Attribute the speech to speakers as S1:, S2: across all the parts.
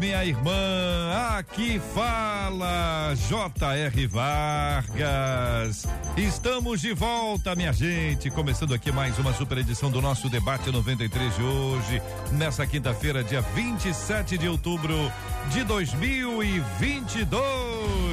S1: minha irmã. Aqui fala J.R. Vargas. Estamos de volta, minha gente. Começando aqui mais uma super edição do nosso debate 93 de hoje, nessa quinta-feira, dia 27 de outubro de 2022.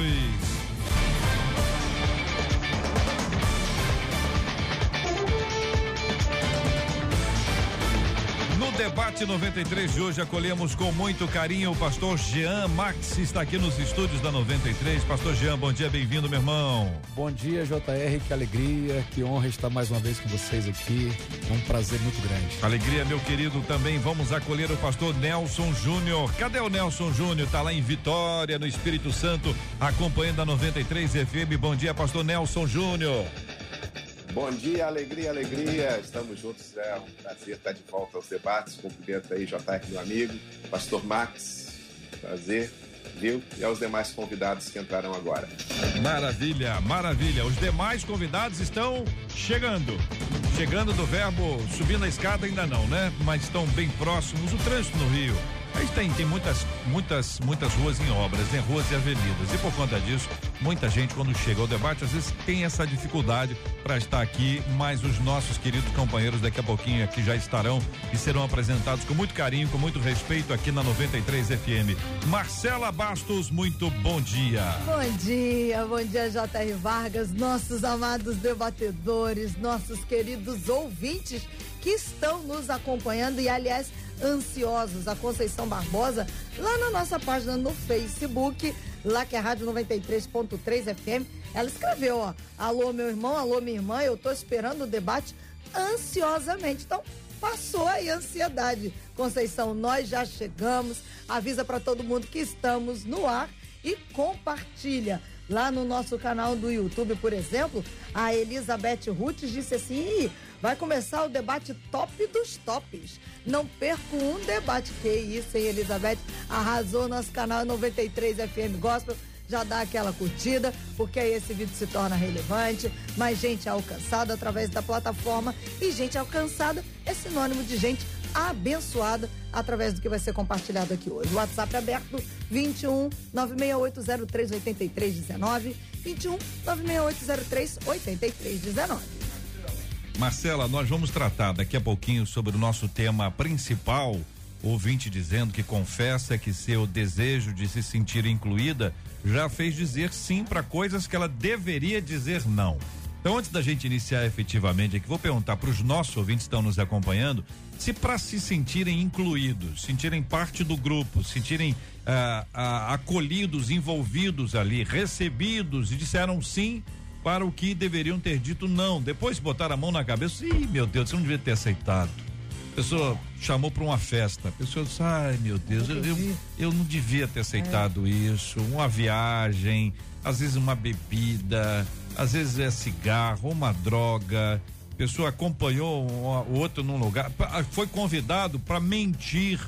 S1: Debate 93 de hoje acolhemos com muito carinho o pastor Jean Max, está aqui nos estúdios da 93. Pastor Jean, bom dia, bem-vindo, meu irmão.
S2: Bom dia, JR, que alegria, que honra estar mais uma vez com vocês aqui. É um prazer muito grande.
S1: Alegria, meu querido, também vamos acolher o pastor Nelson Júnior. Cadê o Nelson Júnior? Tá lá em Vitória, no Espírito Santo, acompanhando a 93 FM. Bom dia, pastor Nelson Júnior.
S3: Bom dia, alegria, alegria. Estamos juntos. É um prazer estar de volta aos debates. Cumprimento aí, JR, meu amigo, Pastor Max. Prazer, viu? E aos demais convidados que entraram agora.
S1: Maravilha, maravilha. Os demais convidados estão chegando. Chegando do verbo subindo a escada ainda não, né? Mas estão bem próximos. O trânsito no Rio. Aí tem, tem muitas, muitas, muitas ruas em obras, né? Ruas e avenidas. E por conta disso, muita gente quando chega ao debate, às vezes tem essa dificuldade para estar aqui, mas os nossos queridos companheiros daqui a pouquinho aqui já estarão e serão apresentados com muito carinho, com muito respeito aqui na 93 FM. Marcela Bastos, muito bom dia.
S4: Bom dia, bom dia J.R. Vargas, nossos amados debatedores, nossos queridos ouvintes que estão nos acompanhando e aliás ansiosos, a Conceição Barbosa, lá na nossa página no Facebook, lá que é a Rádio 93.3 FM, ela escreveu, ó, alô meu irmão, alô minha irmã, eu tô esperando o debate ansiosamente. Então, passou aí a ansiedade. Conceição, nós já chegamos. Avisa para todo mundo que estamos no ar e compartilha. Lá no nosso canal do YouTube, por exemplo, a Elizabeth Ruth disse assim: vai começar o debate top dos tops. Não perco um debate. Que isso, hein, Elizabeth? Arrasou nosso canal 93 FM Gospel. Já dá aquela curtida, porque aí esse vídeo se torna relevante. Mais gente alcançada através da plataforma. E gente alcançada é sinônimo de gente abençoada através do que vai ser compartilhado aqui hoje. WhatsApp aberto 21 96803 8319 21 96803 8319.
S1: Marcela, nós vamos tratar daqui a pouquinho sobre o nosso tema principal. Ouvinte dizendo que confessa que seu desejo de se sentir incluída já fez dizer sim para coisas que ela deveria dizer não. Então, antes da gente iniciar efetivamente aqui, vou perguntar para os nossos ouvintes que estão nos acompanhando se para se sentirem incluídos, sentirem parte do grupo, sentirem ah, ah, acolhidos, envolvidos ali, recebidos e disseram sim para o que deveriam ter dito não. Depois botaram a mão na cabeça, ih, meu Deus, você não devia ter aceitado. A pessoa chamou para uma festa, a pessoa disse, ai meu Deus, eu, eu, eu não devia ter aceitado isso. Uma viagem, às vezes uma bebida, às vezes é cigarro, uma droga. A pessoa acompanhou o outro num lugar, foi convidado para mentir,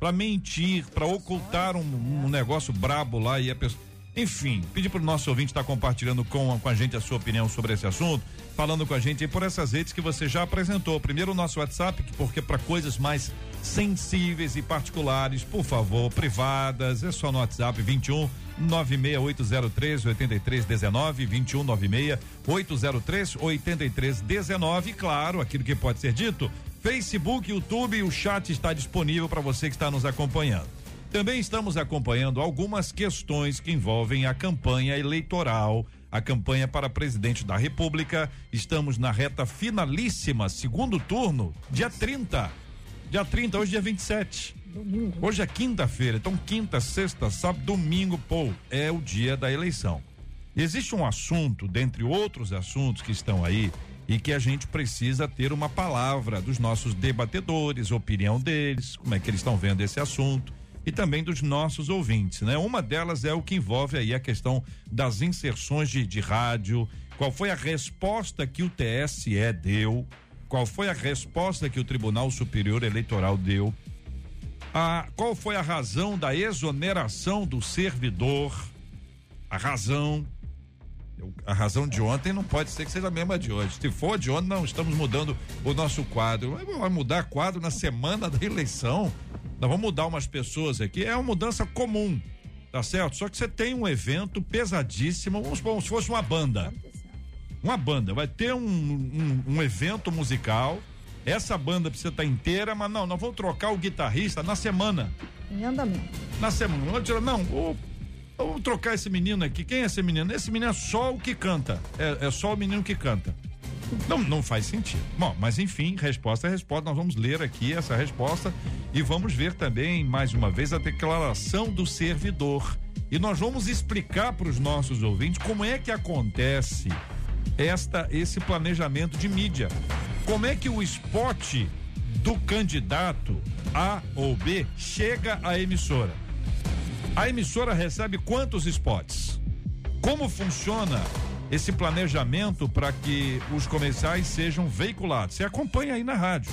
S1: para mentir, para ocultar um, um negócio brabo lá e a pessoa enfim, pedir para o nosso ouvinte estar tá compartilhando com, com a gente a sua opinião sobre esse assunto, falando com a gente por essas redes que você já apresentou. Primeiro o nosso WhatsApp, porque para coisas mais sensíveis e particulares, por favor, privadas, é só no WhatsApp 21 96803 8319 21 96 803 8319. Claro, aquilo que pode ser dito, Facebook, YouTube, o chat está disponível para você que está nos acompanhando. Também estamos acompanhando algumas questões que envolvem a campanha eleitoral, a campanha para presidente da República. Estamos na reta finalíssima, segundo turno, dia 30. Dia 30, hoje é dia 27. Domingo. Hoje é quinta-feira, então quinta, sexta, sábado, domingo, pô, é o dia da eleição. Existe um assunto, dentre outros assuntos que estão aí, e que a gente precisa ter uma palavra dos nossos debatedores, opinião deles, como é que eles estão vendo esse assunto e também dos nossos ouvintes, né? Uma delas é o que envolve aí a questão das inserções de, de rádio, qual foi a resposta que o TSE deu, qual foi a resposta que o Tribunal Superior Eleitoral deu, a, qual foi a razão da exoneração do servidor, a razão, a razão de ontem não pode ser que seja a mesma de hoje. Se for de ontem, não, estamos mudando o nosso quadro. Vai mudar quadro na semana da eleição. Nós vamos mudar umas pessoas aqui. É uma mudança comum, tá certo? Só que você tem um evento pesadíssimo, vamos supor, se fosse uma banda. Uma banda, vai ter um, um, um evento musical. Essa banda precisa estar inteira, mas não, nós vamos trocar o guitarrista na semana.
S4: Em andamento.
S1: Na semana. Não, o Vamos trocar esse menino aqui. Quem é esse menino? Esse menino é só o que canta. É, é só o menino que canta. Não, não faz sentido. Bom, mas enfim, resposta é resposta. Nós vamos ler aqui essa resposta e vamos ver também, mais uma vez, a declaração do servidor. E nós vamos explicar para os nossos ouvintes como é que acontece esta esse planejamento de mídia. Como é que o spot do candidato A ou B chega à emissora? A emissora recebe quantos spots? Como funciona esse planejamento para que os comerciais sejam veiculados? Você acompanha aí na rádio.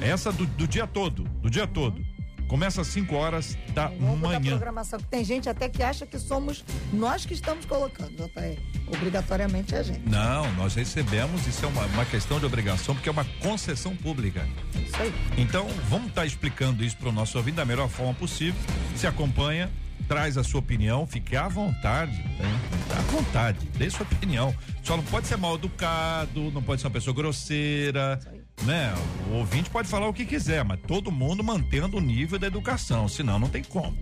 S1: Essa do, do dia todo, do dia todo. Começa às 5 horas da manhã. Da
S4: programação, que tem gente até que acha que somos nós que estamos colocando, JR. Obrigatoriamente é a gente.
S1: Não, nós recebemos, isso é uma, uma questão de obrigação, porque é uma concessão pública.
S4: Isso aí.
S1: Então, vamos estar tá explicando isso para o nosso ouvinte da melhor forma possível. Se acompanha, traz a sua opinião, fique à vontade, né? à vontade, dê sua opinião. Só não pode ser mal educado, não pode ser uma pessoa grosseira, né? O ouvinte pode falar o que quiser, mas todo mundo mantendo o nível da educação, senão não tem como.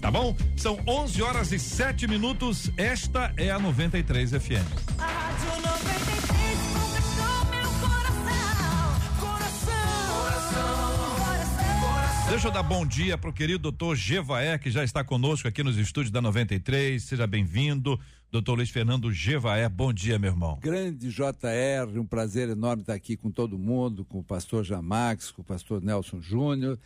S1: Tá bom? São 11 horas e 7 minutos. Esta é a 93 FM. A Rádio 93. Deixa eu dar bom dia pro querido doutor Gevaé, que já está conosco aqui nos estúdios da 93. Seja bem-vindo, doutor Luiz Fernando Gevaé. Bom dia, meu irmão.
S5: Grande JR, um prazer enorme estar aqui com todo mundo, com o pastor Jamax, com o pastor Nelson Júnior.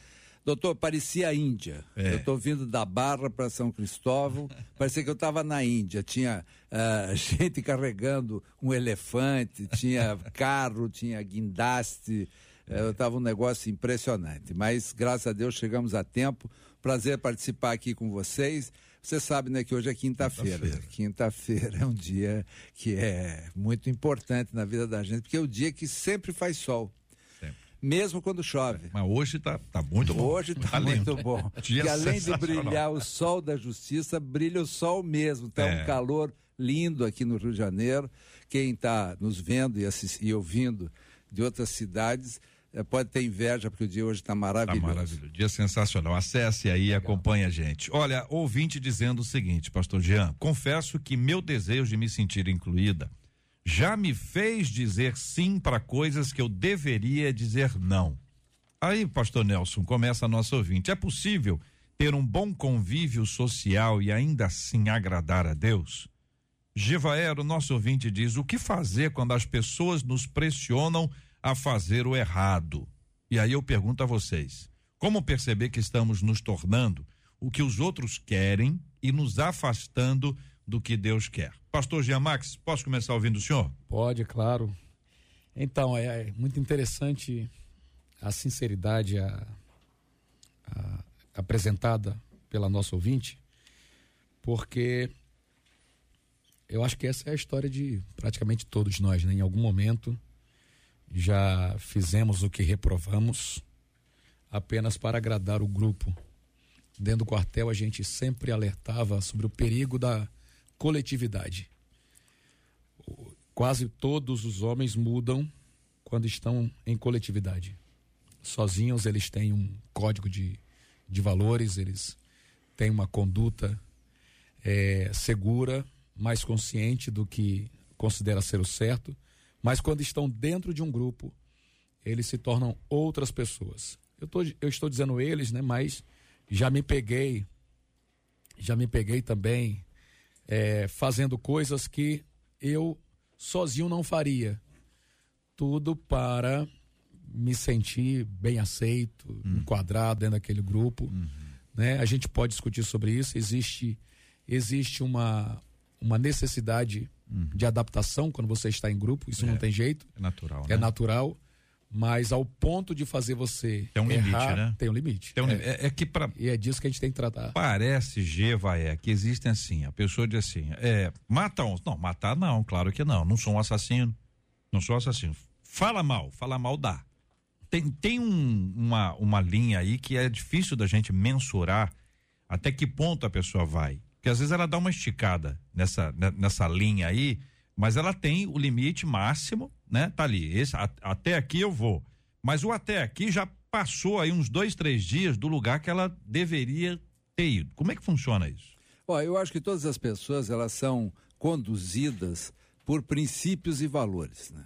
S5: Doutor, parecia a Índia. É. Eu estou vindo da Barra para São Cristóvão, parecia que eu estava na Índia. Tinha uh, gente carregando um elefante, tinha carro, tinha guindaste. É, estava um negócio impressionante. Mas, graças a Deus, chegamos a tempo. Prazer participar aqui com vocês. Você sabe, né, que hoje é quinta-feira. Quinta-feira é um dia que é muito importante na vida da gente, porque é o dia que sempre faz sol mesmo quando chove.
S1: Mas hoje está tá muito bom.
S5: Hoje está tá muito bom. e além de brilhar o sol da justiça, brilha o sol mesmo. Está é. um calor lindo aqui no Rio de Janeiro. Quem está nos vendo e, e ouvindo de outras cidades pode ter inveja, porque o dia hoje está maravilhoso. Está maravilhoso.
S1: Dia sensacional. Acesse aí e acompanhe a gente. Olha, ouvinte dizendo o seguinte, pastor Jean, confesso que meu desejo de me sentir incluída já me fez dizer sim para coisas que eu deveria dizer não. Aí, pastor Nelson, começa a nossa ouvinte. É possível ter um bom convívio social e ainda assim agradar a Deus? Givaero, nosso ouvinte, diz: o que fazer quando as pessoas nos pressionam a fazer o errado. E aí eu pergunto a vocês: como perceber que estamos nos tornando o que os outros querem e nos afastando do que Deus quer? Pastor Jean Max, posso começar ouvindo o senhor?
S2: Pode, claro. Então, é, é muito interessante a sinceridade a, a, apresentada pela nossa ouvinte, porque eu acho que essa é a história de praticamente todos nós, né? Em algum momento já fizemos o que reprovamos apenas para agradar o grupo. Dentro do quartel, a gente sempre alertava sobre o perigo da coletividade. Quase todos os homens mudam quando estão em coletividade. Sozinhos, eles têm um código de, de valores, eles têm uma conduta é, segura, mais consciente do que considera ser o certo mas quando estão dentro de um grupo, eles se tornam outras pessoas. Eu, tô, eu estou dizendo eles, né? Mas já me peguei, já me peguei também é, fazendo coisas que eu sozinho não faria. Tudo para me sentir bem aceito, uhum. enquadrado dentro daquele grupo. Uhum. Né? A gente pode discutir sobre isso. Existe, existe uma, uma necessidade uhum. de adaptação quando você está em grupo, isso é, não tem jeito.
S1: É natural.
S2: É né? natural. Mas ao ponto de fazer você.
S1: Tem um errar, limite, né?
S2: Tem um limite.
S1: Tem um é, é, é, que para
S2: E é disso que a gente tem que tratar.
S1: Parece, Gevaé, que existem assim. A pessoa diz assim: é, mata uns. Não, matar não, claro que não. Não sou um assassino. Não sou um assassino. Fala mal, fala mal dá. Tem, tem um, uma, uma linha aí que é difícil da gente mensurar até que ponto a pessoa vai. Porque às vezes ela dá uma esticada nessa, né, nessa linha aí, mas ela tem o limite máximo né? Tá ali. Esse, a, até aqui eu vou. Mas o até aqui já passou aí uns dois, três dias do lugar que ela deveria ter ido. Como é que funciona isso?
S5: Ó, eu acho que todas as pessoas elas são conduzidas por princípios e valores, né?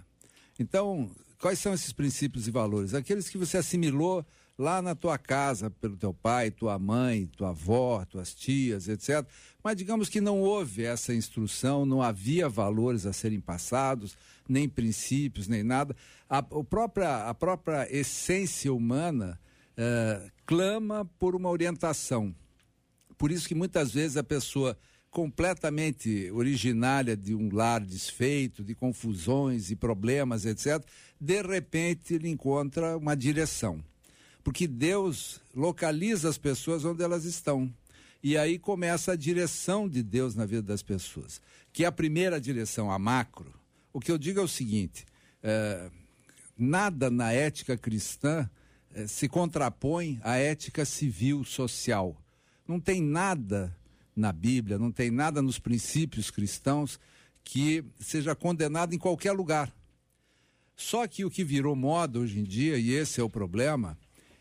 S5: Então, quais são esses princípios e valores? Aqueles que você assimilou lá na tua casa pelo teu pai, tua mãe, tua avó, tuas tias, etc. Mas digamos que não houve essa instrução, não havia valores a serem passados, nem princípios, nem nada. A, a, própria, a própria essência humana uh, clama por uma orientação. Por isso que muitas vezes a pessoa completamente originária de um lar desfeito, de confusões e problemas, etc., de repente ele encontra uma direção. Porque Deus localiza as pessoas onde elas estão. E aí começa a direção de Deus na vida das pessoas. Que é a primeira direção, a macro, o que eu digo é o seguinte: é, nada na ética cristã é, se contrapõe à ética civil social. Não tem nada na Bíblia, não tem nada nos princípios cristãos que seja condenado em qualquer lugar. Só que o que virou moda hoje em dia, e esse é o problema,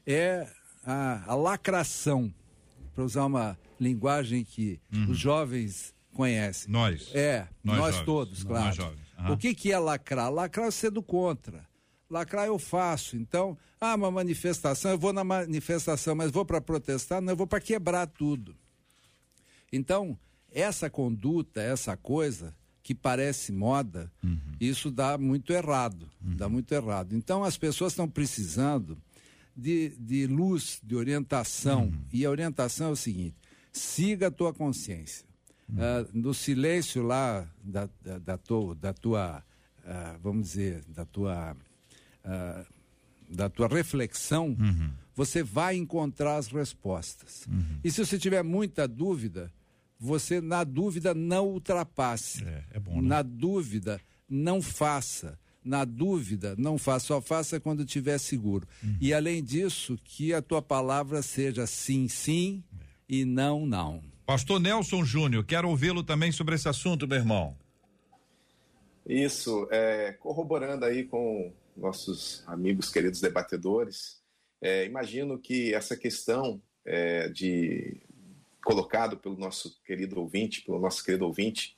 S5: é a, a lacração, para usar uma linguagem que uhum. os jovens conhecem.
S1: Nós.
S5: É, nós, nós todos, claro. Nós. Uhum. O que, que é lacrar? Lacrar é ser do contra. Lacrar eu faço. Então, ah, uma manifestação, eu vou na manifestação, mas vou para protestar? Não, eu vou para quebrar tudo. Então, essa conduta, essa coisa que parece moda, uhum. isso dá muito errado. Uhum. Dá muito errado. Então, as pessoas estão precisando de, de luz, de orientação. Uhum. E a orientação é o seguinte: siga a tua consciência uh, no silêncio lá da, da, da tua, da tua uh, vamos dizer, da tua, uh, da tua reflexão, uhum. você vai encontrar as respostas. Uhum. E se você tiver muita dúvida, você na dúvida não ultrapasse.
S1: É, é bom, né?
S5: Na dúvida não faça. Na dúvida, não faça, só faça quando estiver seguro. Uhum. E além disso, que a tua palavra seja sim, sim é. e não, não.
S1: Pastor Nelson Júnior, quero ouvi-lo também sobre esse assunto, meu irmão.
S3: Isso, é, corroborando aí com nossos amigos queridos debatedores, é, imagino que essa questão é, de colocado pelo nosso querido ouvinte, pelo nosso querido ouvinte,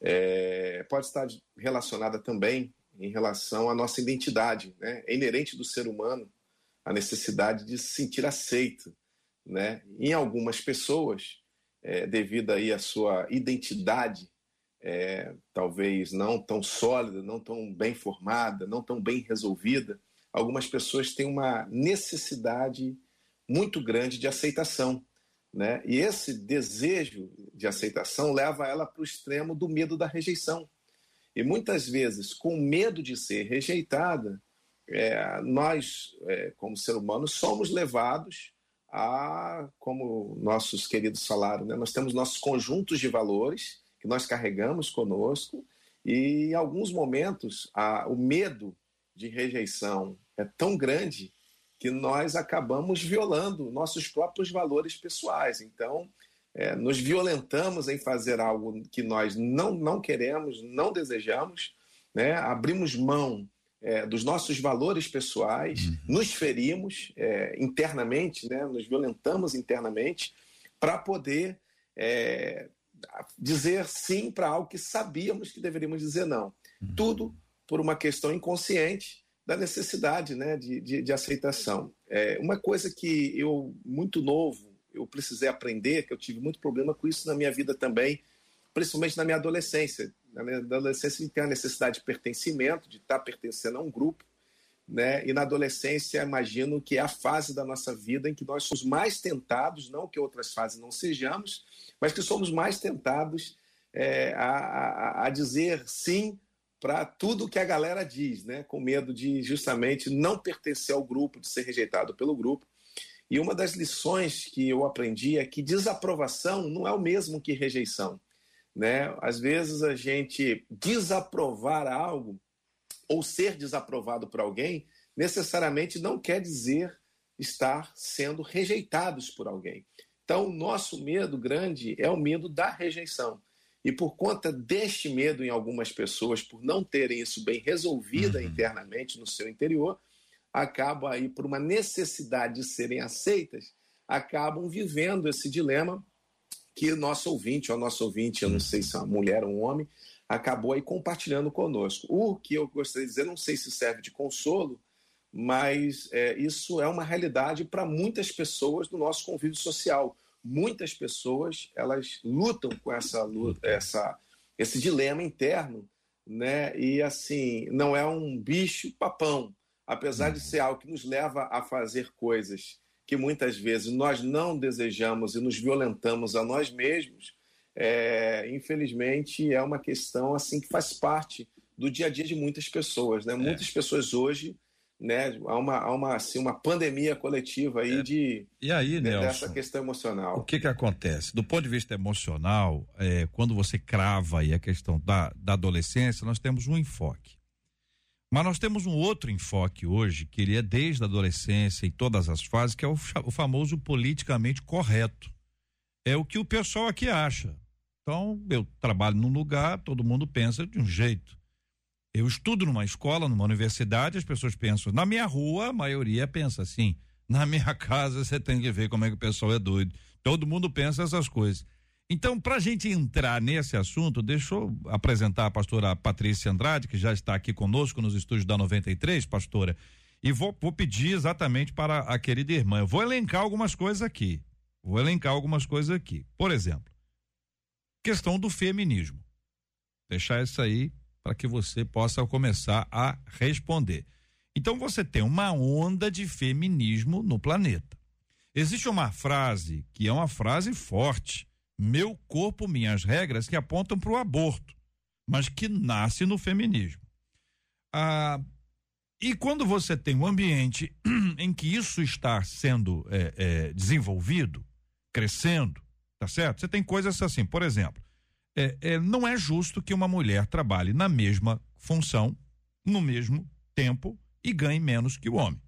S3: é, pode estar relacionada também em relação à nossa identidade, né? É inerente do ser humano a necessidade de se sentir aceito, né? Em algumas pessoas, é, devido aí à sua identidade, é, talvez não tão sólida, não tão bem formada, não tão bem resolvida, algumas pessoas têm uma necessidade muito grande de aceitação. Né? E esse desejo de aceitação leva ela para o extremo do medo da rejeição. E muitas vezes, com medo de ser rejeitada, é, nós, é, como ser humano, somos levados a, como nossos queridos falaram, né? nós temos nossos conjuntos de valores que nós carregamos conosco e em alguns momentos a, o medo de rejeição é tão grande que nós acabamos violando nossos próprios valores pessoais. Então, é, nos violentamos em fazer algo que nós não, não queremos, não desejamos, né? abrimos mão é, dos nossos valores pessoais, uhum. nos ferimos é, internamente, né, nos violentamos internamente, para poder é, dizer sim para algo que sabíamos que deveríamos dizer não. Uhum. Tudo por uma questão inconsciente da necessidade né, de, de, de aceitação. É, uma coisa que eu, muito novo, eu precisei aprender, que eu tive muito problema com isso na minha vida também, principalmente na minha adolescência. Na minha adolescência, tem a necessidade de pertencimento, de estar pertencendo a um grupo. Né? E na adolescência, imagino que é a fase da nossa vida em que nós somos mais tentados, não que outras fases não sejamos, mas que somos mais tentados é, a, a, a dizer sim para tudo que a galera diz, né? com medo de justamente não pertencer ao grupo, de ser rejeitado pelo grupo. E uma das lições que eu aprendi é que desaprovação não é o mesmo que rejeição. Né? Às vezes a gente desaprovar algo ou ser desaprovado por alguém necessariamente não quer dizer estar sendo rejeitados por alguém. Então, o nosso medo grande é o medo da rejeição. E por conta deste medo em algumas pessoas, por não terem isso bem resolvido uhum. internamente no seu interior, acabam aí, por uma necessidade de serem aceitas, acabam vivendo esse dilema que nosso ouvinte, ou nosso ouvinte, eu não sei se é uma mulher ou um homem, acabou aí compartilhando conosco. O que eu gostaria de dizer, não sei se serve de consolo, mas é, isso é uma realidade para muitas pessoas do nosso convívio social muitas pessoas elas lutam com essa essa, esse dilema interno, né? E assim, não é um bicho papão, apesar de ser algo que nos leva a fazer coisas que muitas vezes nós não desejamos e nos violentamos a nós mesmos. É, infelizmente é uma questão assim que faz parte do dia a dia de muitas pessoas, né? É. Muitas pessoas hoje né, há uma, há uma, assim, uma pandemia coletiva aí é. de
S1: e aí, Nelson,
S3: dessa questão emocional.
S1: O que que acontece? Do ponto de vista emocional, é, quando você crava aí a questão da, da adolescência, nós temos um enfoque. Mas nós temos um outro enfoque hoje, que ele é desde a adolescência e todas as fases, que é o, o famoso politicamente correto. É o que o pessoal aqui acha. Então, eu trabalho num lugar, todo mundo pensa de um jeito. Eu estudo numa escola, numa universidade, as pessoas pensam. Na minha rua, a maioria pensa assim. Na minha casa, você tem que ver como é que o pessoal é doido. Todo mundo pensa essas coisas. Então, para a gente entrar nesse assunto, deixa eu apresentar a pastora Patrícia Andrade, que já está aqui conosco nos estúdios da 93, pastora, e vou, vou pedir exatamente para a querida irmã. Eu vou elencar algumas coisas aqui. Vou elencar algumas coisas aqui. Por exemplo, questão do feminismo. Deixar isso aí para que você possa começar a responder. Então você tem uma onda de feminismo no planeta. Existe uma frase que é uma frase forte: meu corpo, minhas regras, que apontam para o aborto, mas que nasce no feminismo. Ah, e quando você tem um ambiente em que isso está sendo é, é, desenvolvido, crescendo, tá certo? Você tem coisas assim, por exemplo, é, é, não é justo que uma mulher trabalhe na mesma função, no mesmo tempo e ganhe menos que o homem.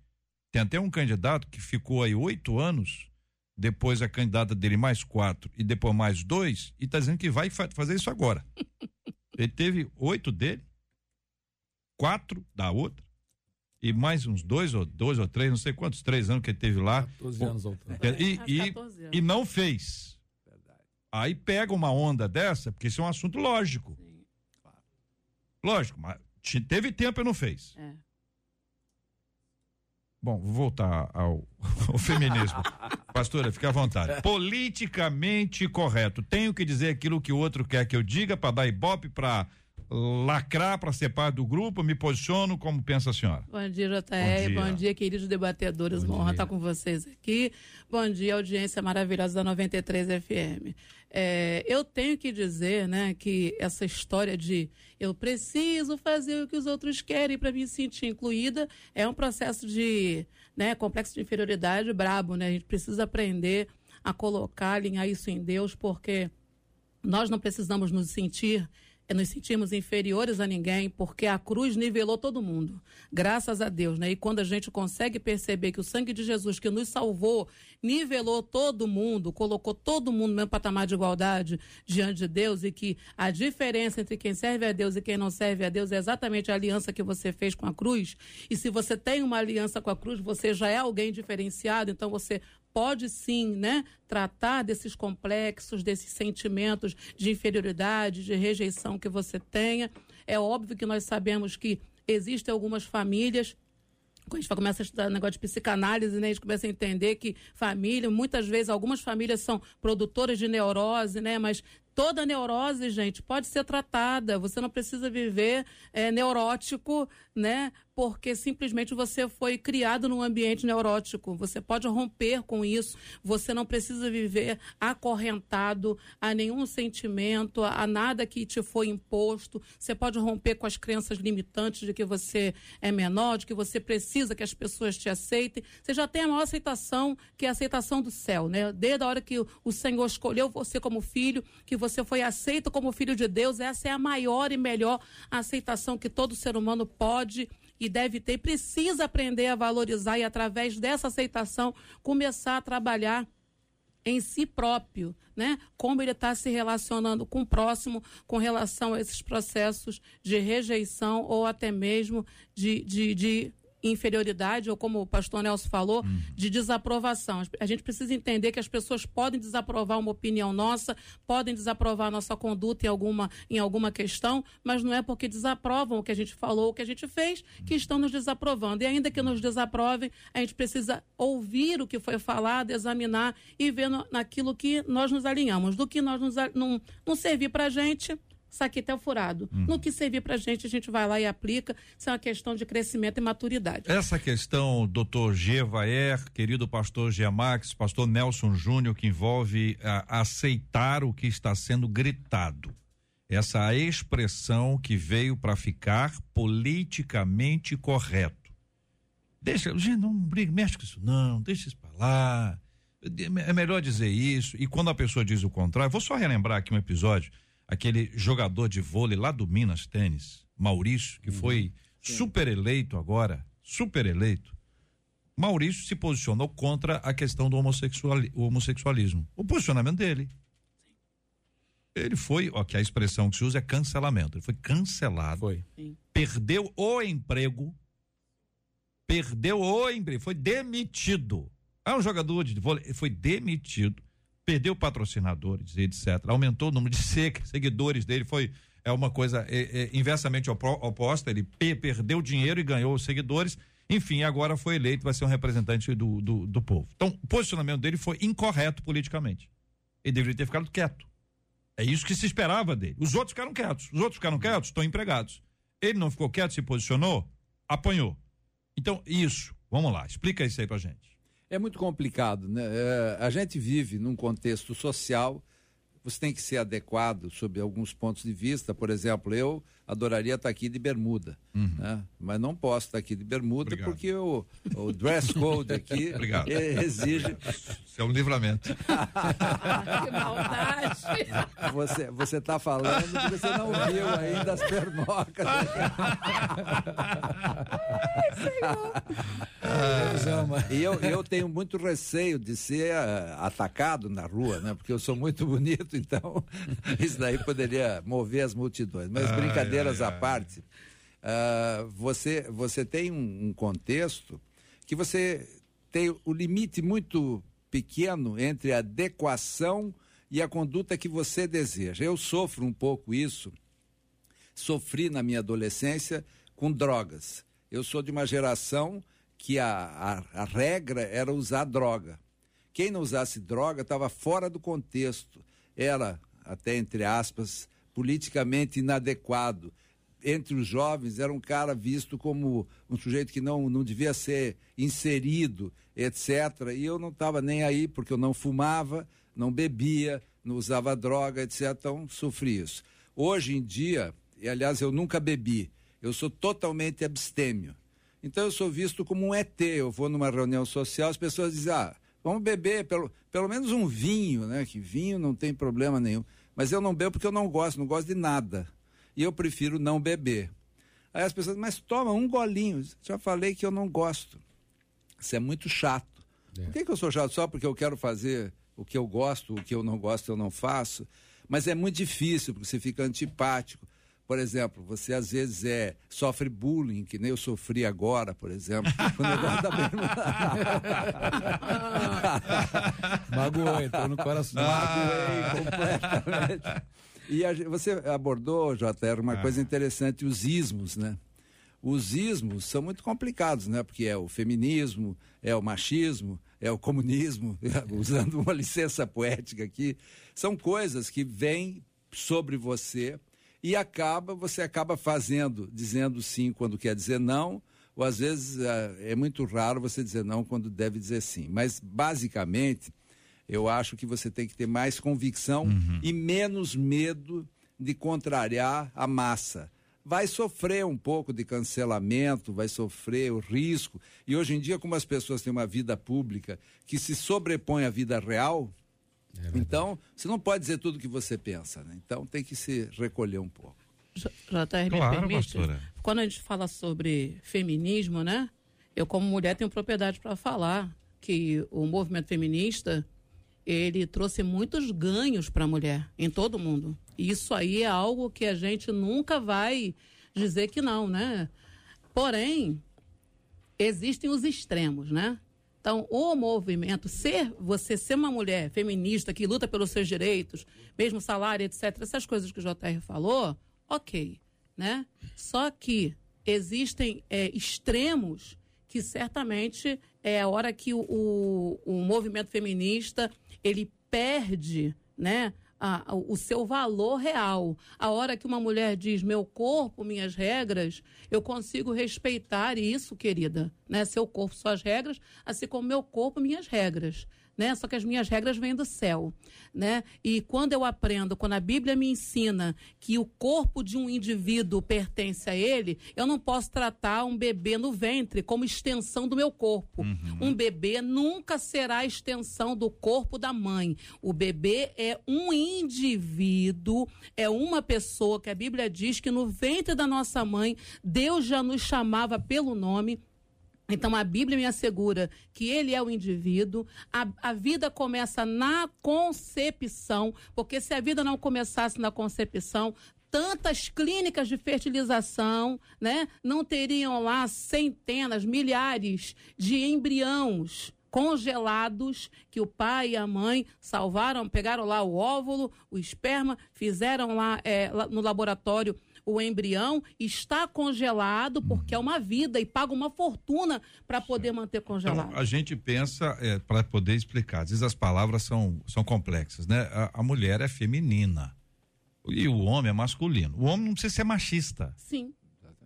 S1: Tem até um candidato que ficou aí oito anos, depois a candidata dele mais quatro e depois mais dois, e está dizendo que vai fa fazer isso agora. Ele teve oito dele, quatro da outra, e mais uns dois ou dois ou três, não sei quantos, três anos que ele teve lá.
S2: 14 anos voltando.
S1: E, e, e não fez. Aí pega uma onda dessa, porque isso é um assunto lógico. Sim. Lógico, mas teve tempo e não fez. É. Bom, vou voltar ao, ao feminismo. Pastora, fica à vontade. Politicamente correto. Tenho que dizer aquilo que o outro quer que eu diga para dar ibope, para lacrar para ser parte do grupo, me posiciono como pensa a senhora.
S6: Bom dia, JR. Bom dia, Bom dia queridos debatedores. Bom honra estar com vocês aqui. Bom dia, audiência maravilhosa da 93 FM. É, eu tenho que dizer, né, que essa história de eu preciso fazer o que os outros querem para me sentir incluída é um processo de, né, complexo de inferioridade brabo, né? A gente precisa aprender a colocar, alinhar isso em Deus, porque nós não precisamos nos sentir nos sentimos inferiores a ninguém, porque a cruz nivelou todo mundo. Graças a Deus, né? E quando a gente consegue perceber que o sangue de Jesus que nos salvou nivelou todo mundo, colocou todo mundo no mesmo patamar de igualdade diante de Deus e que a diferença entre quem serve a Deus e quem não serve a Deus é exatamente a aliança que você fez com a cruz. E se você tem uma aliança com a cruz, você já é alguém diferenciado, então você pode sim, né, tratar desses complexos, desses sentimentos de inferioridade, de rejeição que você tenha. É óbvio que nós sabemos que existem algumas famílias quando a gente começa a estudar negócio de psicanálise, né, a gente começa a entender que família, muitas vezes, algumas famílias são produtoras de neurose, né, mas Toda neurose, gente, pode ser tratada. Você não precisa viver é, neurótico, né? Porque simplesmente você foi criado num ambiente neurótico. Você pode romper com isso. Você não precisa viver acorrentado a nenhum sentimento, a nada que te foi imposto. Você pode romper com as crenças limitantes de que você é menor, de que você precisa que as pessoas te aceitem. Você já tem a maior aceitação, que é a aceitação do céu, né? Desde a hora que o Senhor escolheu você como filho, que você foi aceito como filho de Deus, essa é a maior e melhor aceitação que todo ser humano pode e deve ter, precisa aprender a valorizar e, através dessa aceitação, começar a trabalhar em si próprio, né? Como ele está se relacionando com o próximo com relação a esses processos de rejeição ou até mesmo de, de, de inferioridade, ou como o pastor Nelson falou, uhum. de desaprovação. A gente precisa entender que as pessoas podem desaprovar uma opinião nossa, podem desaprovar a nossa conduta em alguma, em alguma questão, mas não é porque desaprovam o que a gente falou, o que a gente fez, que estão nos desaprovando. E ainda que nos desaprovem, a gente precisa ouvir o que foi falado, examinar e ver no, naquilo que nós nos alinhamos. Do que nós nos, não, não servir para a gente, saquete é furado. Uhum. No que servir para a gente, a gente vai lá e aplica. Isso é uma questão de crescimento e maturidade.
S1: Essa questão, doutor G. Vaer, querido pastor G. Max, pastor Nelson Júnior, que envolve a, aceitar o que está sendo gritado. Essa expressão que veio para ficar politicamente correto. Deixa, gente, não briga, mexe com isso, não, deixa isso para lá. É melhor dizer isso. E quando a pessoa diz o contrário, vou só relembrar aqui um episódio aquele jogador de vôlei lá do Minas Tênis, Maurício, que uhum. foi Sim. super eleito agora, super eleito. Maurício se posicionou contra a questão do homossexuali homossexualismo. O posicionamento dele. Ele foi, ó, que a expressão que se usa é cancelamento. Ele foi cancelado.
S2: Foi.
S1: Perdeu o emprego. Perdeu o emprego. Foi demitido. É um jogador de vôlei. Foi demitido perdeu patrocinadores, etc. Aumentou o número de seguidores dele, foi é uma coisa é, é, inversamente oposta. Ele perdeu dinheiro e ganhou seguidores. Enfim, agora foi eleito, vai ser um representante do, do, do povo. Então, o posicionamento dele foi incorreto politicamente. Ele deveria ter ficado quieto. É isso que se esperava dele. Os outros ficaram quietos. Os outros ficaram quietos, estão empregados. Ele não ficou quieto, se posicionou, apanhou. Então, isso. Vamos lá, explica isso aí pra gente.
S5: É muito complicado, né? É, a gente vive num contexto social, você tem que ser adequado sob alguns pontos de vista. Por exemplo, eu adoraria estar aqui de bermuda, uhum. né? mas não posso estar aqui de bermuda Obrigado. porque o, o dress code aqui exige.
S1: Isso é um livramento.
S6: que maldade!
S5: Você você está falando porque você não viu ainda as pernocas. ah, e eu, eu tenho muito receio de ser uh, atacado na rua, né? Porque eu sou muito bonito, então isso daí poderia mover as multidões. Mas brincadeira brincadeiras à parte, uh, você, você tem um, um contexto que você tem o limite muito pequeno entre a adequação e a conduta que você deseja. Eu sofro um pouco isso. Sofri na minha adolescência com drogas. Eu sou de uma geração que a, a, a regra era usar droga. Quem não usasse droga estava fora do contexto. Era, até entre aspas, politicamente inadequado. Entre os jovens, era um cara visto como um sujeito que não, não devia ser inserido, etc. E eu não estava nem aí, porque eu não fumava, não bebia, não usava droga, etc. Então, sofri isso. Hoje em dia, e aliás, eu nunca bebi, eu sou totalmente abstêmio. Então, eu sou visto como um ET. Eu vou numa reunião social, as pessoas dizem, ah, vamos beber pelo, pelo menos um vinho, né? Que vinho não tem problema nenhum. Mas eu não bebo porque eu não gosto, não gosto de nada. E eu prefiro não beber. Aí as pessoas, mas toma um golinho. Já falei que eu não gosto. Isso é muito chato. É. Por que, que eu sou chato? Só porque eu quero fazer o que eu gosto, o que eu não gosto eu não faço. Mas é muito difícil, porque você fica antipático. Por exemplo, você às vezes é, sofre bullying, que nem eu sofri agora, por exemplo. o negócio da
S2: Magoou, então no coração.
S5: Magoei completamente. E a, você abordou, JR, uma ah. coisa interessante, os ismos, né? Os ismos são muito complicados, né? Porque é o feminismo, é o machismo, é o comunismo, usando uma licença poética aqui, são coisas que vêm sobre você e acaba, você acaba fazendo, dizendo sim quando quer dizer não, ou às vezes é, é muito raro você dizer não quando deve dizer sim. Mas basicamente, eu acho que você tem que ter mais convicção uhum. e menos medo de contrariar a massa vai sofrer um pouco de cancelamento, vai sofrer o risco. E hoje em dia, como as pessoas têm uma vida pública que se sobrepõe à vida real, é então você não pode dizer tudo o que você pensa, né? Então tem que se recolher um pouco.
S6: JR, me claro, permite? Pastora. Quando a gente fala sobre feminismo, né? Eu, como mulher, tenho propriedade para falar que o movimento feminista ele trouxe muitos ganhos para a mulher em todo o mundo. Isso aí é algo que a gente nunca vai dizer que não, né? Porém, existem os extremos, né? Então, o movimento, ser você ser uma mulher feminista que luta pelos seus direitos, mesmo salário, etc., essas coisas que o JR falou, ok, né? Só que existem é, extremos que certamente é a hora que o, o, o movimento feminista ele perde, né? A, o seu valor real. A hora que uma mulher diz meu corpo, minhas regras, eu consigo respeitar isso, querida. Né? Seu corpo, suas regras, assim como meu corpo, minhas regras né? Só que as minhas regras vêm do céu, né? E quando eu aprendo, quando a Bíblia me ensina que o corpo de um indivíduo pertence a ele, eu não posso tratar um bebê no ventre como extensão do meu corpo. Uhum. Um bebê nunca será extensão do corpo da mãe. O bebê é um indivíduo, é uma pessoa que a Bíblia diz que no ventre da nossa mãe, Deus já nos chamava pelo nome então a Bíblia me assegura que ele é o indivíduo, a, a, vida começa na concepção, porque se a vida não começasse na concepção, tantas clínicas de fertilização, né, não teriam lá centenas, milhares de embriões congelados que o pai e a mãe salvaram, pegaram lá o óvulo, o esperma, fizeram lá, é, lá no laboratório o embrião está congelado porque é uma vida e paga uma fortuna para poder manter congelado.
S1: Então, a gente pensa, é, para poder explicar, às vezes as palavras são, são complexas, né? A, a mulher é feminina e o homem é masculino. O homem não precisa ser machista.
S6: Sim.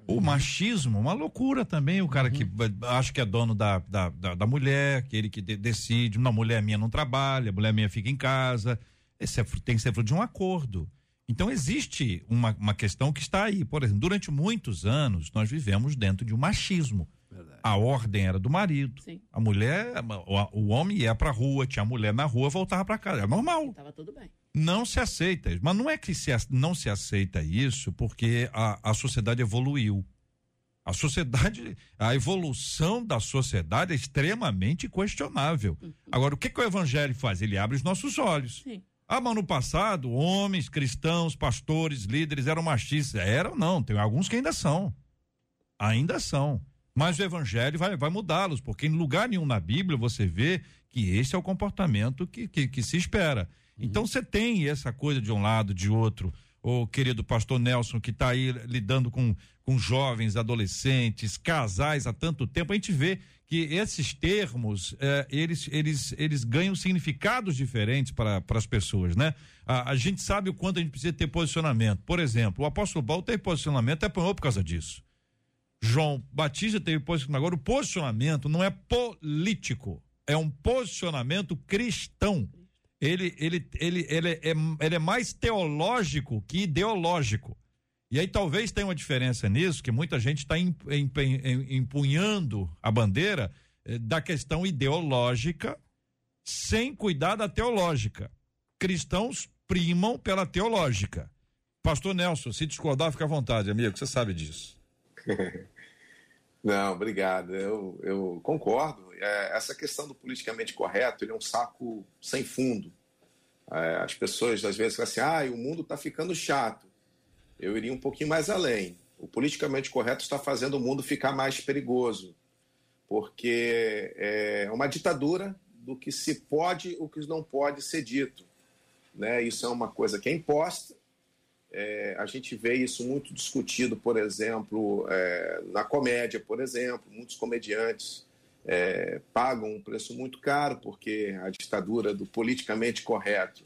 S1: O machismo, uma loucura também. O cara uhum. que acha que é dono da, da, da, da mulher, aquele que de, decide, uma mulher minha não trabalha, a mulher minha fica em casa. Esse é, tem que ser fruto de um acordo. Então existe uma, uma questão que está aí. Por exemplo, durante muitos anos nós vivemos dentro de um machismo. Verdade. A ordem era do marido. Sim. A mulher, o, o homem ia para a rua, tinha a mulher na rua, voltava para casa. É normal.
S6: Estava tudo bem.
S1: Não se aceita. Mas não é que se, não se aceita isso porque a, a sociedade evoluiu. A sociedade, a evolução da sociedade é extremamente questionável. Uhum. Agora, o que, que o evangelho faz? Ele abre os nossos olhos. Sim. Ah, mas no passado, homens, cristãos, pastores, líderes eram machistas. Eram, não, tem alguns que ainda são. Ainda são. Mas o evangelho vai, vai mudá-los, porque em lugar nenhum na Bíblia você vê que esse é o comportamento que, que, que se espera. Uhum. Então você tem essa coisa de um lado, de outro o querido pastor Nelson, que está aí lidando com, com jovens, adolescentes, casais há tanto tempo, a gente vê que esses termos, eh, eles, eles, eles ganham significados diferentes para as pessoas, né? A, a, gente sabe o quanto a gente precisa ter posicionamento. Por exemplo, o apóstolo Paulo tem posicionamento, é por causa disso. João Batista teve posicionamento. Agora, o posicionamento não é político, é um posicionamento cristão ele, ele, ele, ele, é, ele é mais teológico que ideológico. E aí talvez tenha uma diferença nisso, que muita gente está empunhando a bandeira eh, da questão ideológica sem cuidar da teológica. Cristãos primam pela teológica. Pastor Nelson, se discordar, fica à vontade, amigo, você sabe disso.
S3: Não, obrigado. Eu, eu concordo é, essa questão do politicamente correto ele é um saco sem fundo. É, as pessoas às vezes falam assim: ah, o mundo está ficando chato. Eu iria um pouquinho mais além. O politicamente correto está fazendo o mundo ficar mais perigoso, porque é uma ditadura do que se pode o que não pode ser dito. Né? Isso é uma coisa que é imposta. É, a gente vê isso muito discutido, por exemplo, é, na comédia, por exemplo, muitos comediantes é, pagam um preço muito caro, porque a ditadura do politicamente correto,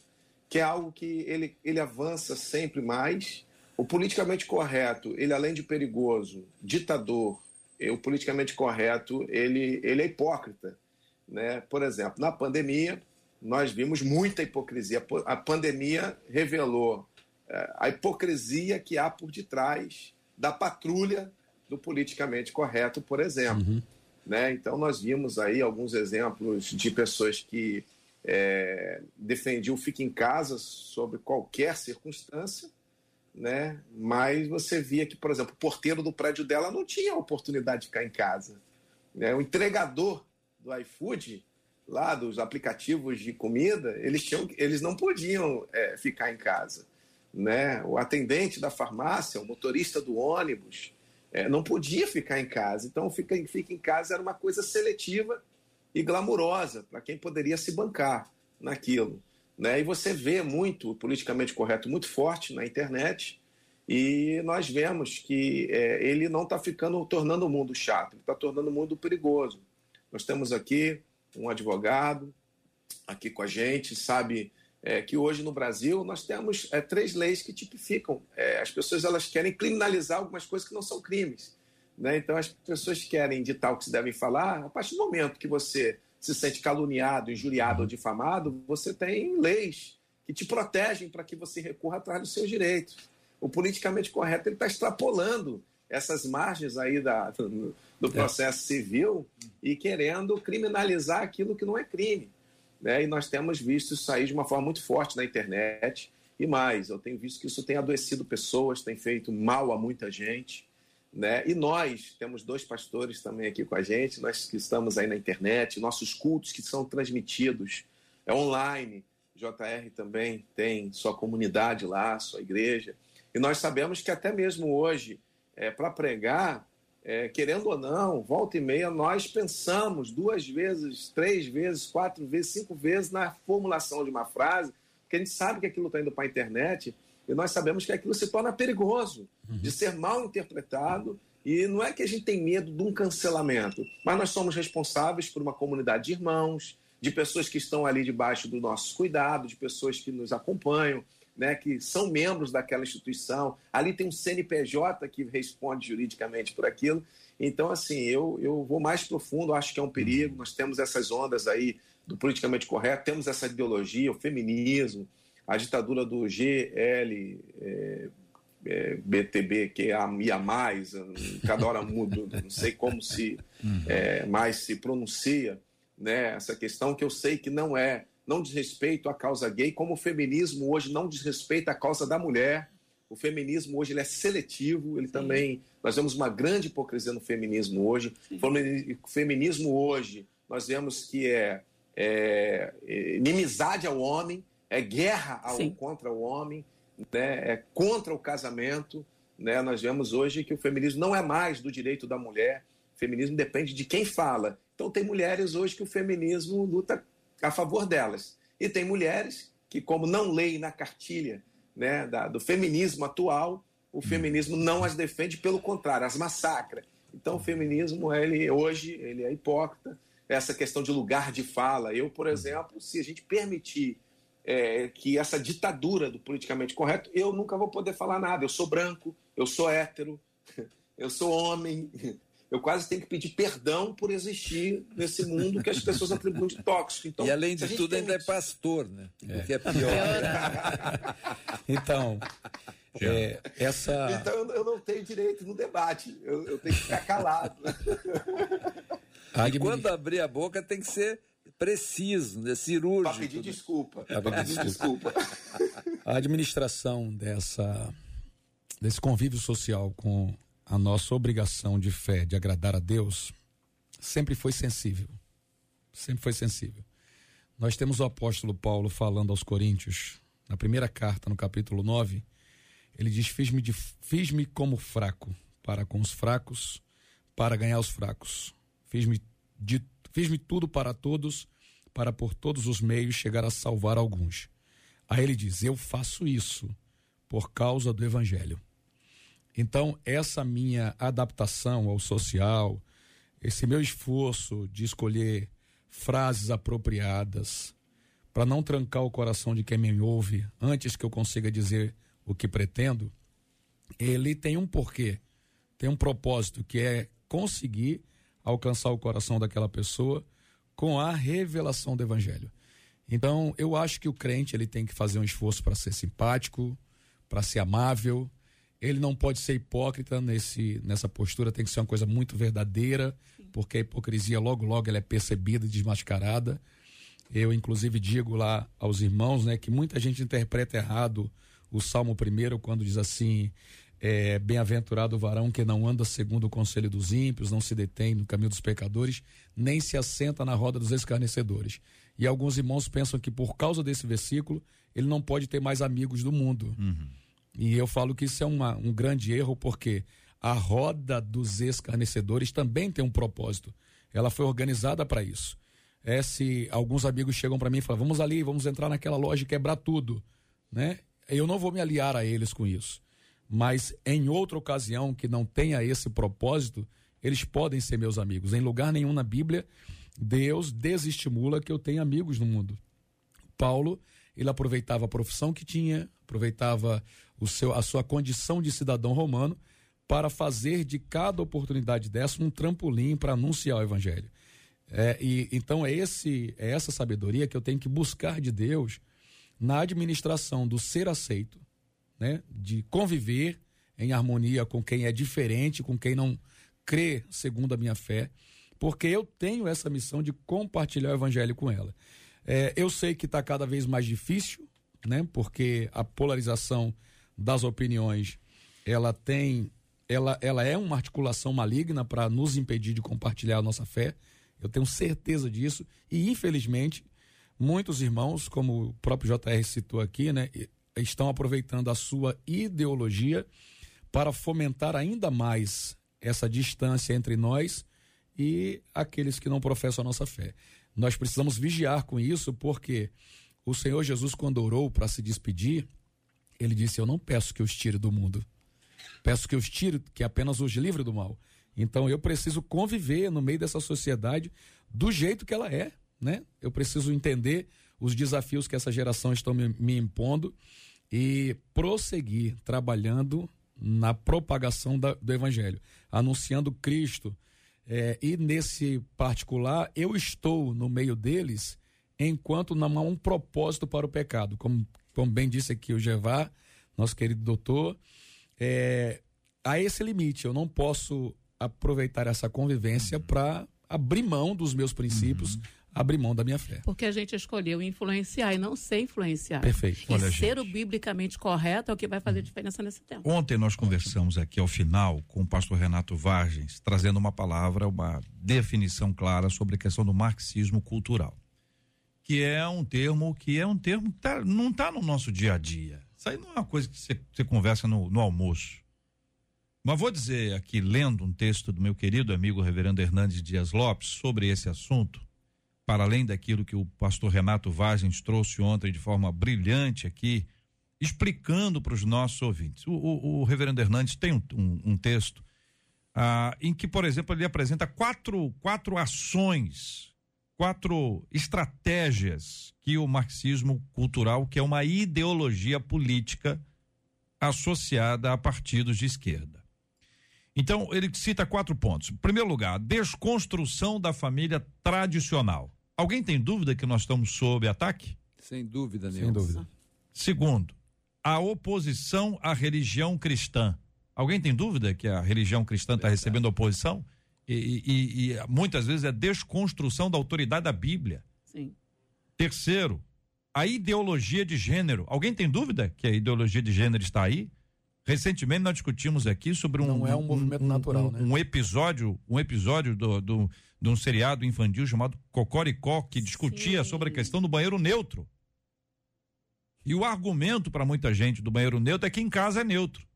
S3: que é algo que ele, ele avança sempre mais. O politicamente correto, ele além de perigoso, ditador, o politicamente correto, ele, ele é hipócrita. Né? Por exemplo, na pandemia, nós vimos muita hipocrisia. A pandemia revelou é, a hipocrisia que há por detrás da patrulha do politicamente correto, por exemplo. Uhum. Né? Então, nós vimos aí alguns exemplos de pessoas que é, defendiam fique em casa sobre qualquer circunstância, né? mas você via que, por exemplo, o porteiro do prédio dela não tinha a oportunidade de ficar em casa. Né? O entregador do iFood, lá dos aplicativos de comida, eles, tinham, eles não podiam é, ficar em casa. Né? O atendente da farmácia, o motorista do ônibus, é, não podia ficar em casa. Então, fica, fica em casa era uma coisa seletiva e glamurosa para quem poderia se bancar naquilo. Né? E você vê muito politicamente correto, muito forte na internet, e nós vemos que é, ele não está ficando tornando o mundo chato, ele está tornando o mundo perigoso. Nós temos aqui um advogado aqui com a gente, sabe é, que hoje no Brasil nós temos é, três leis que tipificam. É, as pessoas elas querem criminalizar algumas coisas que não são crimes. Né? Então as pessoas querem ditar o que se devem falar. A partir do momento que você se sente caluniado, injuriado ou difamado, você tem leis que te protegem para que você recorra atrás dos seus direitos. O politicamente correto está extrapolando essas margens aí da, do, do processo civil e querendo criminalizar aquilo que não é crime. Né? E nós temos visto isso sair de uma forma muito forte na internet. E mais, eu tenho visto que isso tem adoecido pessoas, tem feito mal a muita gente. Né? E nós temos dois pastores também aqui com a gente, nós que estamos aí na internet, nossos cultos que são transmitidos é online. JR também tem sua comunidade lá, sua igreja. E nós sabemos que até mesmo hoje, é, para pregar, é, querendo ou não, volta e meia, nós pensamos duas vezes, três vezes, quatro vezes, cinco vezes na formulação de uma frase, porque a gente sabe que aquilo está indo para a internet e nós sabemos que aquilo se torna perigoso uhum. de ser mal interpretado. E não é que a gente tem medo de um cancelamento, mas nós somos responsáveis por uma comunidade de irmãos, de pessoas que estão ali debaixo do nosso cuidado, de pessoas que nos acompanham, né, que são membros daquela instituição. Ali tem um CNPJ que responde juridicamente por aquilo. Então, assim, eu, eu vou mais profundo, acho que é um perigo. Nós temos essas ondas aí do politicamente correto, temos essa ideologia, o feminismo, a ditadura do GL. É, é, BTB, que é a ia mais, cada hora mudo, não sei como se é, mais se pronuncia, né? Essa questão que eu sei que não é não diz respeito à causa gay, como o feminismo hoje não diz respeito à causa da mulher. O feminismo hoje ele é seletivo, ele Sim. também. Nós vemos uma grande hipocrisia no feminismo hoje. O feminismo hoje, nós vemos que é, é inimizade ao homem, é guerra ao, contra o homem, né? é contra o casamento. Né? Nós vemos hoje que o feminismo não é mais do direito da mulher, o feminismo depende de quem fala. Então, tem mulheres hoje que o feminismo luta a favor delas. E tem mulheres que, como não leem na cartilha né, da, do feminismo atual, o hum. feminismo não as defende, pelo contrário, as massacra. Então, o feminismo, ele hoje, ele é hipócrita. Essa questão de lugar de fala. Eu, por exemplo, se a gente permitir é, que essa ditadura do politicamente correto, eu nunca vou poder falar nada. Eu sou branco, eu sou hétero, eu sou homem, eu quase tenho que pedir perdão por existir nesse mundo que as pessoas atribuem de tóxico. Então,
S5: e além de tudo, ainda é pastor, né? É. O que é pior.
S2: então, é, essa...
S3: então eu não tenho direito no debate, eu, eu tenho que ficar calado.
S5: E quando abrir a boca tem que ser preciso, né? cirúrgico.
S3: Para pedir desculpa. Para pedir desculpa.
S2: A administração dessa, desse convívio social com a nossa obrigação de fé de agradar a Deus sempre foi sensível. Sempre foi sensível. Nós temos o apóstolo Paulo falando aos Coríntios, na primeira carta, no capítulo 9, ele diz: Fiz-me fiz como fraco, para com os fracos, para ganhar os fracos. Fiz-me fiz tudo para todos, para por todos os meios chegar a salvar alguns. Aí ele diz: Eu faço isso por causa do Evangelho. Então, essa minha adaptação ao social, esse meu esforço de escolher frases apropriadas para não trancar o coração de quem me ouve antes que eu consiga dizer o que pretendo, ele tem um porquê, tem um propósito que é conseguir alcançar o coração daquela pessoa com a revelação do evangelho. Então, eu acho que o crente ele tem que fazer um esforço para ser simpático, para ser amável. Ele não pode ser hipócrita nesse, nessa postura, tem que ser uma coisa muito verdadeira, porque a hipocrisia logo logo ela é percebida e desmascarada. Eu inclusive digo lá aos irmãos, né, que muita gente interpreta errado o Salmo primeiro quando diz assim: é, Bem-aventurado o varão que não anda segundo o conselho dos ímpios, não se detém no caminho dos pecadores, nem se assenta na roda dos escarnecedores. E alguns irmãos pensam que por causa desse versículo ele não pode ter mais amigos do mundo. Uhum. E eu falo que isso é uma, um grande erro, porque a roda dos escarnecedores também tem um propósito. Ela foi organizada para isso. É se alguns amigos chegam para mim e falam: vamos ali, vamos entrar naquela loja e quebrar tudo, né? Eu não vou me aliar a eles com isso. Mas em outra ocasião que não tenha esse propósito, eles podem ser meus amigos. Em lugar nenhum na Bíblia Deus desestimula que eu tenha amigos no mundo. Paulo, ele aproveitava a profissão que tinha, aproveitava o seu, a sua condição de cidadão romano para fazer de cada oportunidade dessa um trampolim para anunciar o evangelho. É, e então é esse é essa sabedoria que eu tenho que buscar de Deus na administração do ser aceito, né, de conviver em harmonia com quem é diferente, com quem não crê segundo a minha fé porque eu tenho essa missão de compartilhar o evangelho com ela. É, eu sei que está cada vez mais difícil, né? Porque a polarização das opiniões, ela tem, ela, ela é uma articulação maligna para nos impedir de compartilhar a nossa fé. Eu tenho certeza disso e infelizmente muitos irmãos, como o próprio JR citou aqui, né, estão aproveitando a sua ideologia para fomentar ainda mais essa distância entre nós e aqueles que não professam a nossa fé. Nós precisamos vigiar com isso, porque o Senhor Jesus, quando orou para se despedir, ele disse: Eu não peço que os tire do mundo, peço que os tire, que apenas os livre do mal. Então eu preciso conviver no meio dessa sociedade do jeito que ela é, né? Eu preciso entender os desafios que essa geração está me, me impondo e prosseguir trabalhando na propagação da, do evangelho, anunciando Cristo, é, e nesse particular, eu estou no meio deles enquanto não há um propósito para o pecado. Como, como bem disse aqui o Jevar, nosso querido doutor, é, há esse limite. Eu não posso aproveitar essa convivência uhum. para abrir mão dos meus princípios, uhum abrir mão da minha fé.
S6: Porque a gente escolheu influenciar e não ser influenciar.
S2: Perfeito.
S6: E Olha, ser gente. o biblicamente correto é o que vai fazer diferença nesse tempo.
S1: Ontem nós conversamos aqui ao final com o pastor Renato Vargens, trazendo uma palavra, uma definição clara sobre a questão do marxismo cultural. Que é um termo que é um termo que tá, não está no nosso dia a dia. Isso aí não é uma coisa que você conversa no, no almoço. Mas vou dizer aqui, lendo um texto do meu querido amigo reverendo Hernandes Dias Lopes sobre esse assunto, para além daquilo que o pastor Renato Vagens trouxe ontem de forma brilhante aqui, explicando para os nossos ouvintes. O, o, o, reverendo Hernandes tem um, um, um texto ah, em que, por exemplo, ele apresenta quatro, quatro ações, quatro estratégias que o marxismo cultural, que é uma ideologia política associada a partidos de esquerda. Então, ele cita quatro pontos. Em primeiro lugar, desconstrução da família tradicional. Alguém tem dúvida que nós estamos sob ataque?
S5: Sem dúvida
S2: nenhuma. Sem dúvida.
S1: Segundo, a oposição à religião cristã. Alguém tem dúvida que a religião cristã está recebendo oposição? E, e, e, muitas vezes é desconstrução da autoridade da Bíblia.
S6: Sim.
S1: Terceiro, a ideologia de gênero. Alguém tem dúvida que a ideologia de gênero está aí? Recentemente nós discutimos aqui sobre um
S2: não é um movimento um, natural,
S1: um,
S2: né?
S1: um episódio, um episódio do, do, de um seriado infantil chamado Cocoricó que discutia Sim. sobre a questão do banheiro neutro. E o argumento para muita gente do banheiro neutro é que em casa é neutro.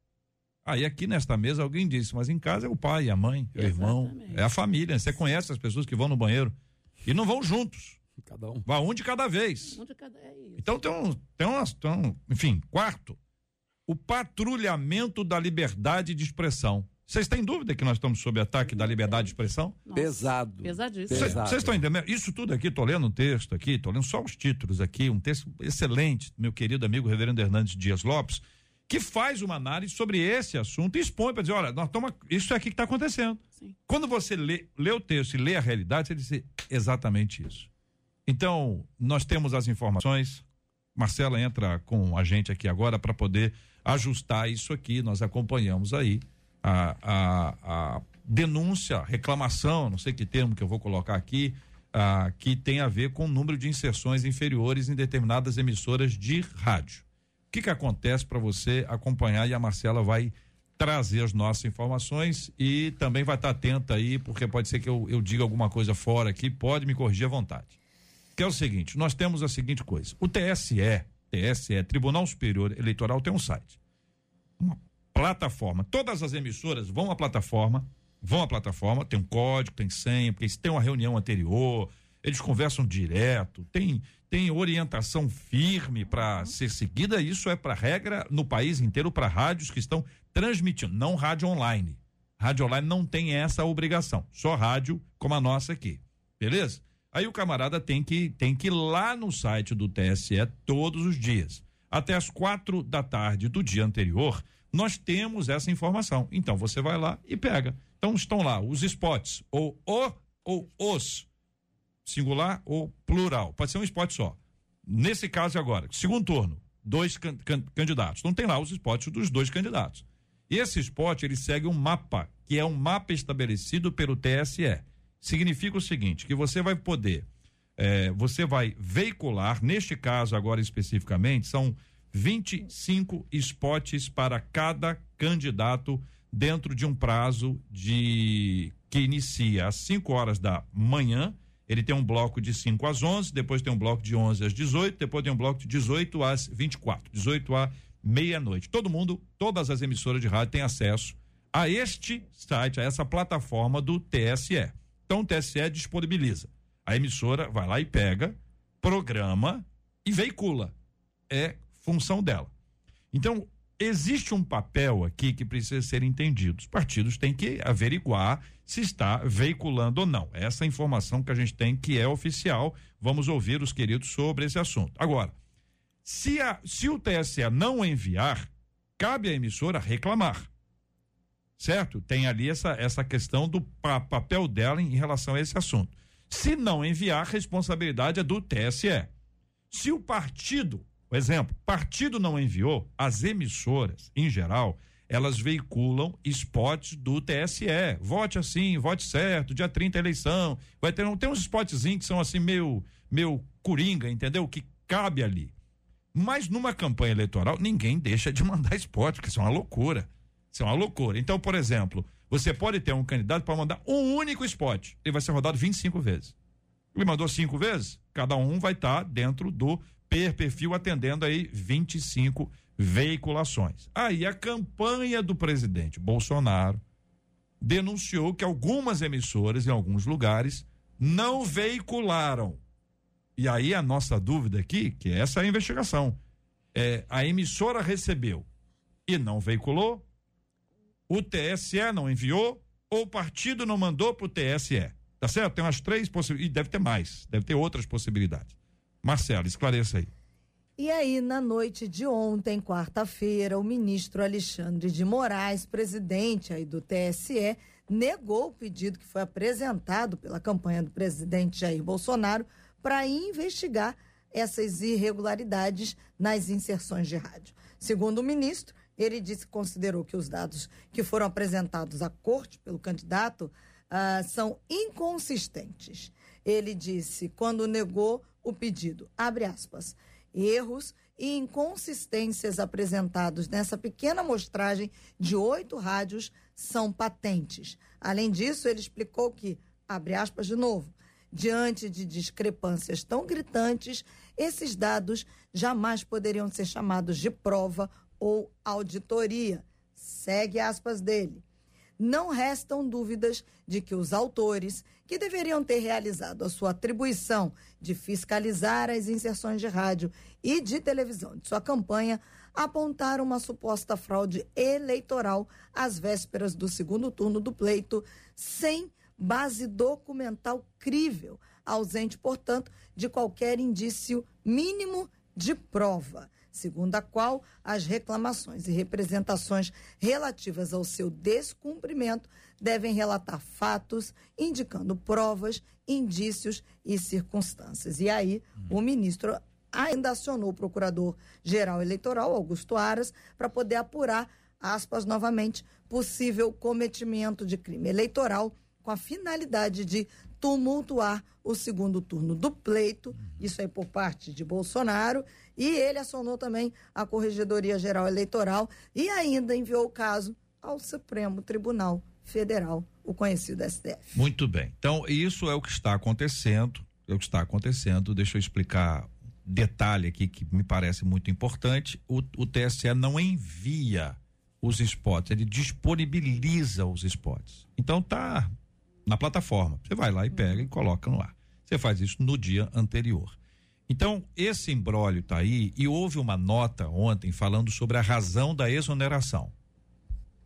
S1: Aí aqui nesta mesa alguém disse, mas em casa é o pai, a mãe, é o irmão, é a família. Você conhece as pessoas que vão no banheiro e não vão juntos.
S2: Cada um.
S1: Vai um de cada vez.
S6: Um de cada, é isso.
S1: Então tem um, tem umas, tem um, enfim, quarto, o patrulhamento da liberdade de expressão. Vocês têm dúvida que nós estamos sob ataque da liberdade de expressão?
S5: Nossa, Pesado.
S6: Pesadíssimo.
S1: Vocês estão entendendo? Isso tudo aqui, estou lendo um texto aqui, estou lendo só os títulos aqui, um texto excelente, meu querido amigo Reverendo Hernandes Dias Lopes, que faz uma análise sobre esse assunto e expõe para dizer, olha, nós estamos, isso é aqui que está acontecendo. Sim. Quando você lê, lê o texto e lê a realidade, você diz exatamente isso. Então, nós temos as informações, Marcela entra com a gente aqui agora para poder ajustar isso aqui, nós acompanhamos aí a, a, a denúncia, reclamação, não sei que termo que eu vou colocar aqui, ah, que tem a ver com o número de inserções inferiores em determinadas emissoras de rádio. O que, que acontece para você acompanhar e a Marcela vai trazer as nossas informações e também vai estar tá atenta aí, porque pode ser que eu, eu diga alguma coisa fora aqui, pode me corrigir à vontade. Que é o seguinte: nós temos a seguinte coisa: o TSE, TSE, Tribunal Superior Eleitoral, tem um site. Uma plataforma. Todas as emissoras vão à plataforma, vão à plataforma, tem um código, tem senha, porque eles têm uma reunião anterior, eles conversam direto, tem tem orientação firme para ser seguida, isso é para regra no país inteiro para rádios que estão transmitindo, não rádio online. Rádio online não tem essa obrigação, só rádio como a nossa aqui. Beleza? Aí o camarada tem que tem que ir lá no site do TSE todos os dias. Até as quatro da tarde do dia anterior, nós temos essa informação. Então você vai lá e pega. Então estão lá os spots, ou o ou os, singular ou plural. Pode ser um spot só. Nesse caso agora, segundo turno, dois can, can, candidatos. Então tem lá os spots dos dois candidatos. E esse spot ele segue um mapa, que é um mapa estabelecido pelo TSE. Significa o seguinte, que você vai poder, é, você vai veicular, neste caso agora especificamente, são 25 spots para cada candidato dentro de um prazo de que inicia às 5 horas da manhã. Ele tem um bloco de 5 às 11, depois tem um bloco de 11 às 18, depois tem um bloco de 18 às 24, 18 à meia-noite. Todo mundo, todas as emissoras de rádio têm acesso a este site, a essa plataforma do TSE. Então o TSE disponibiliza. A emissora vai lá e pega, programa e veicula. É função dela. Então, existe um papel aqui que precisa ser entendido. Os partidos têm que averiguar se está veiculando ou não. Essa informação que a gente tem que é oficial. Vamos ouvir os queridos sobre esse assunto. Agora, se, a, se o TSE não enviar, cabe à emissora reclamar. Certo? Tem ali essa, essa questão do pa, papel dela em, em relação a esse assunto. Se não enviar, a responsabilidade é do TSE. Se o partido o exemplo, partido não enviou, as emissoras, em geral, elas veiculam spots do TSE. Vote assim, vote certo, dia 30 eleição. Vai ter, tem uns spotzinhos que são assim meio, meio coringa, entendeu? Que cabe ali. Mas numa campanha eleitoral, ninguém deixa de mandar spot, porque isso é uma loucura. Isso é uma loucura. Então, por exemplo, você pode ter um candidato para mandar um único spot. Ele vai ser rodado 25 vezes. Ele mandou cinco vezes, cada um vai estar tá dentro do per perfil atendendo aí 25 veiculações. Aí a campanha do presidente Bolsonaro denunciou que algumas emissoras em alguns lugares não veicularam. E aí a nossa dúvida aqui, que é essa a investigação, é a emissora recebeu e não veiculou, o TSE não enviou ou o partido não mandou para o TSE. Tá certo? Tem umas três possibilidades, e deve ter mais, deve ter outras possibilidades. Marcelo, esclareça aí.
S4: E aí, na noite de ontem, quarta-feira, o ministro Alexandre de Moraes, presidente aí do TSE, negou o pedido que foi apresentado pela campanha do presidente Jair Bolsonaro para investigar essas irregularidades nas inserções de rádio. Segundo o ministro, ele disse que considerou que os dados que foram apresentados à corte pelo candidato ah, são inconsistentes. Ele disse, quando negou o pedido. Abre aspas. Erros e inconsistências apresentados nessa pequena amostragem de oito rádios são patentes. Além disso, ele explicou que, abre aspas de novo, diante de discrepâncias tão gritantes, esses dados jamais poderiam ser chamados de prova ou auditoria. Segue aspas dele não restam dúvidas de que os autores, que deveriam ter realizado a sua atribuição de fiscalizar as inserções de rádio e de televisão de sua campanha, apontaram uma suposta fraude eleitoral às vésperas do segundo turno do pleito, sem base documental crível, ausente, portanto, de qualquer indício mínimo de prova, segundo a qual as reclamações e representações relativas ao seu descumprimento devem relatar fatos indicando provas, indícios e circunstâncias. E aí, o ministro ainda acionou o procurador-geral eleitoral, Augusto Aras, para poder apurar, aspas, novamente, possível cometimento de crime eleitoral com a finalidade de tumultuar o segundo turno do pleito, isso aí por parte de Bolsonaro, e ele acionou também a Corregedoria Geral Eleitoral e ainda enviou o caso ao Supremo Tribunal Federal, o conhecido STF.
S1: Muito bem. Então, isso é o que está acontecendo, é o que está acontecendo. Deixa eu explicar detalhe aqui que me parece muito importante: o, o TSE não envia os spots, ele disponibiliza os spots. Então tá na plataforma. Você vai lá e pega e coloca no ar. Você faz isso no dia anterior. Então, esse embrólio está aí e houve uma nota ontem falando sobre a razão da exoneração.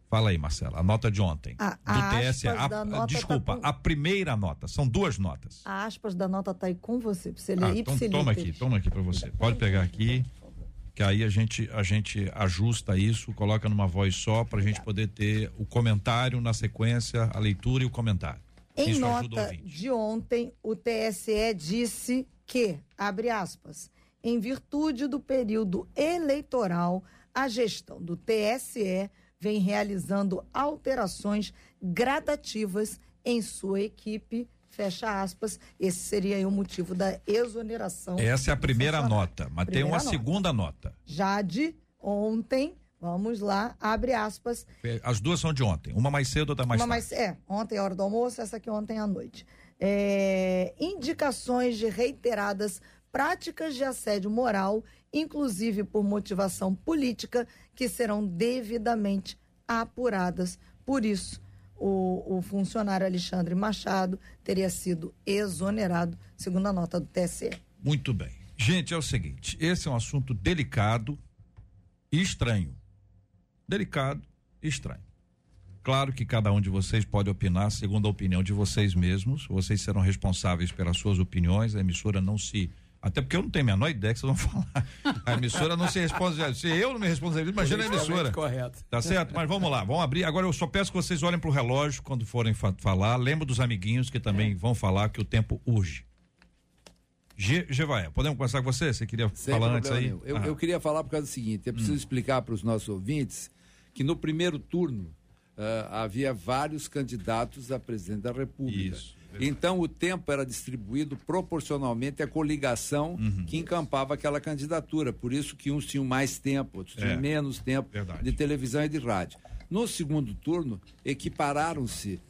S1: Fala aí, Marcela, a nota de ontem.
S4: A,
S1: do TSE. A,
S4: tá
S1: desculpa,
S4: com...
S1: a primeira nota. São duas notas.
S4: A aspas da nota está aí com você, para você ler
S1: ah, então, Toma aqui, toma aqui para você. Pode pegar aqui, que aí a gente, a gente ajusta isso, coloca numa voz só para a gente poder ter o comentário na sequência, a leitura e o comentário.
S4: Em isso nota de ontem, o TSE disse que, abre aspas, em virtude do período eleitoral, a gestão do TSE vem realizando alterações gradativas em sua equipe. Fecha aspas. Esse seria o motivo da exoneração.
S1: Essa é a primeira nota, mas primeira tem uma nota. segunda nota.
S4: Já de ontem, vamos lá, abre aspas.
S1: As duas são de ontem, uma mais cedo, outra mais
S4: uma
S1: tarde.
S4: Mais, é, ontem a hora do almoço, essa aqui ontem à noite. É, indicações de reiteradas práticas de assédio moral, inclusive por motivação política, que serão devidamente apuradas. Por isso, o, o, funcionário Alexandre Machado teria sido exonerado, segundo a nota do TSE.
S1: Muito bem. Gente, é o seguinte: esse é um assunto delicado e estranho. Delicado e estranho. Claro que cada um de vocês pode opinar segundo a opinião de vocês mesmos. Vocês serão responsáveis pelas suas opiniões. A emissora não se até porque eu não tenho a menor ideia que vocês vão falar. A emissora não se responsabiliza. Se eu não me responsabilizo, imagina a emissora.
S2: Correto.
S1: Tá certo? Mas vamos lá, vamos abrir. Agora eu só peço que vocês olhem para o relógio quando forem fa falar. Lembro dos amiguinhos que também é. vão falar que o tempo urge. Gevaé, podemos começar com você? Você queria Sem falar antes aí?
S5: Eu, eu, queria falar por causa do seguinte: eu preciso hum. explicar para os nossos ouvintes que no primeiro turno uh, havia vários candidatos a presidente da República. Isso. Então o tempo era distribuído proporcionalmente à coligação uhum. que encampava aquela candidatura. Por isso que uns tinham mais tempo, outros tinham é. menos tempo Verdade. de televisão e de rádio. No segundo turno, equipararam-se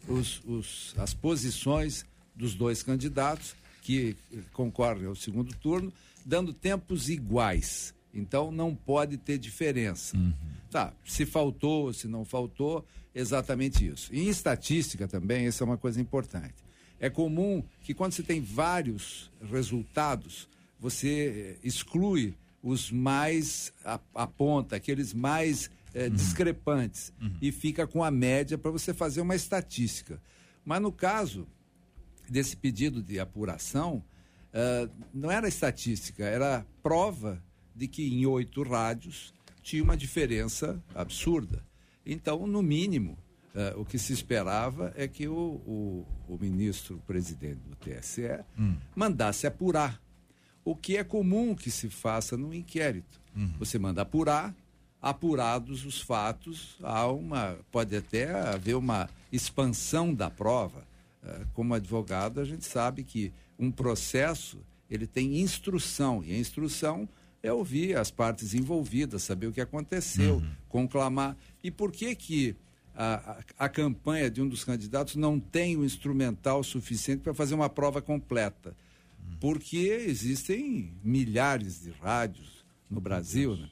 S5: as posições dos dois candidatos que concorrem ao segundo turno, dando tempos iguais. Então não pode ter diferença. Uhum. Tá, se faltou, se não faltou, exatamente isso. E em estatística também, essa é uma coisa importante. É comum que quando você tem vários resultados, você eh, exclui os mais a, ponta, aqueles mais é, uhum. discrepantes, uhum. e fica com a média para você fazer uma estatística. Mas no caso desse pedido de apuração, uh, não era estatística, era prova de que em oito rádios tinha uma diferença absurda. Então, no mínimo, Uh, o que se esperava é que o, o, o ministro presidente do TSE hum. mandasse apurar, o que é comum que se faça no inquérito. Uhum. Você manda apurar, apurados os fatos, há uma, pode até haver uma expansão da prova. Uh, como advogado, a gente sabe que um processo ele tem instrução, e a instrução é ouvir as partes envolvidas, saber o que aconteceu, uhum. conclamar. E por que que a, a, campanha de um dos candidatos não tem o instrumental suficiente para fazer uma prova completa. Porque existem milhares de rádios no Brasil, né?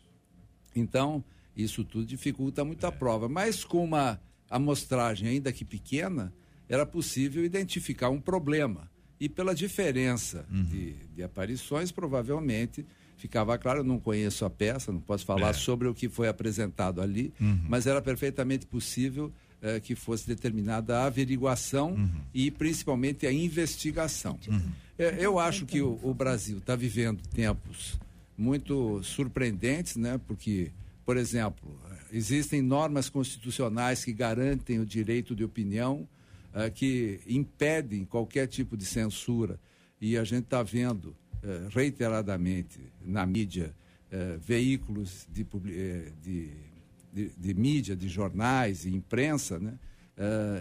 S5: Então, isso tudo dificulta muito a é. prova. Mas com uma amostragem ainda que pequena, era possível identificar um problema. E pela diferença uhum. de, de aparições, provavelmente ficava claro, eu não conheço a peça, não posso falar é. sobre o que foi apresentado ali, uhum. mas era perfeitamente possível eh, que fosse determinada a averiguação uhum. e principalmente a investigação. Uhum. Eh, eu acho que o, o Brasil está vivendo tempos muito surpreendentes, né? Porque, por exemplo, existem normas constitucionais que garantem o direito de opinião, uh, que impedem qualquer tipo de censura. E a gente está vendo reiteradamente na mídia uh, veículos de, de, de, de, mídia, de jornais e imprensa, né?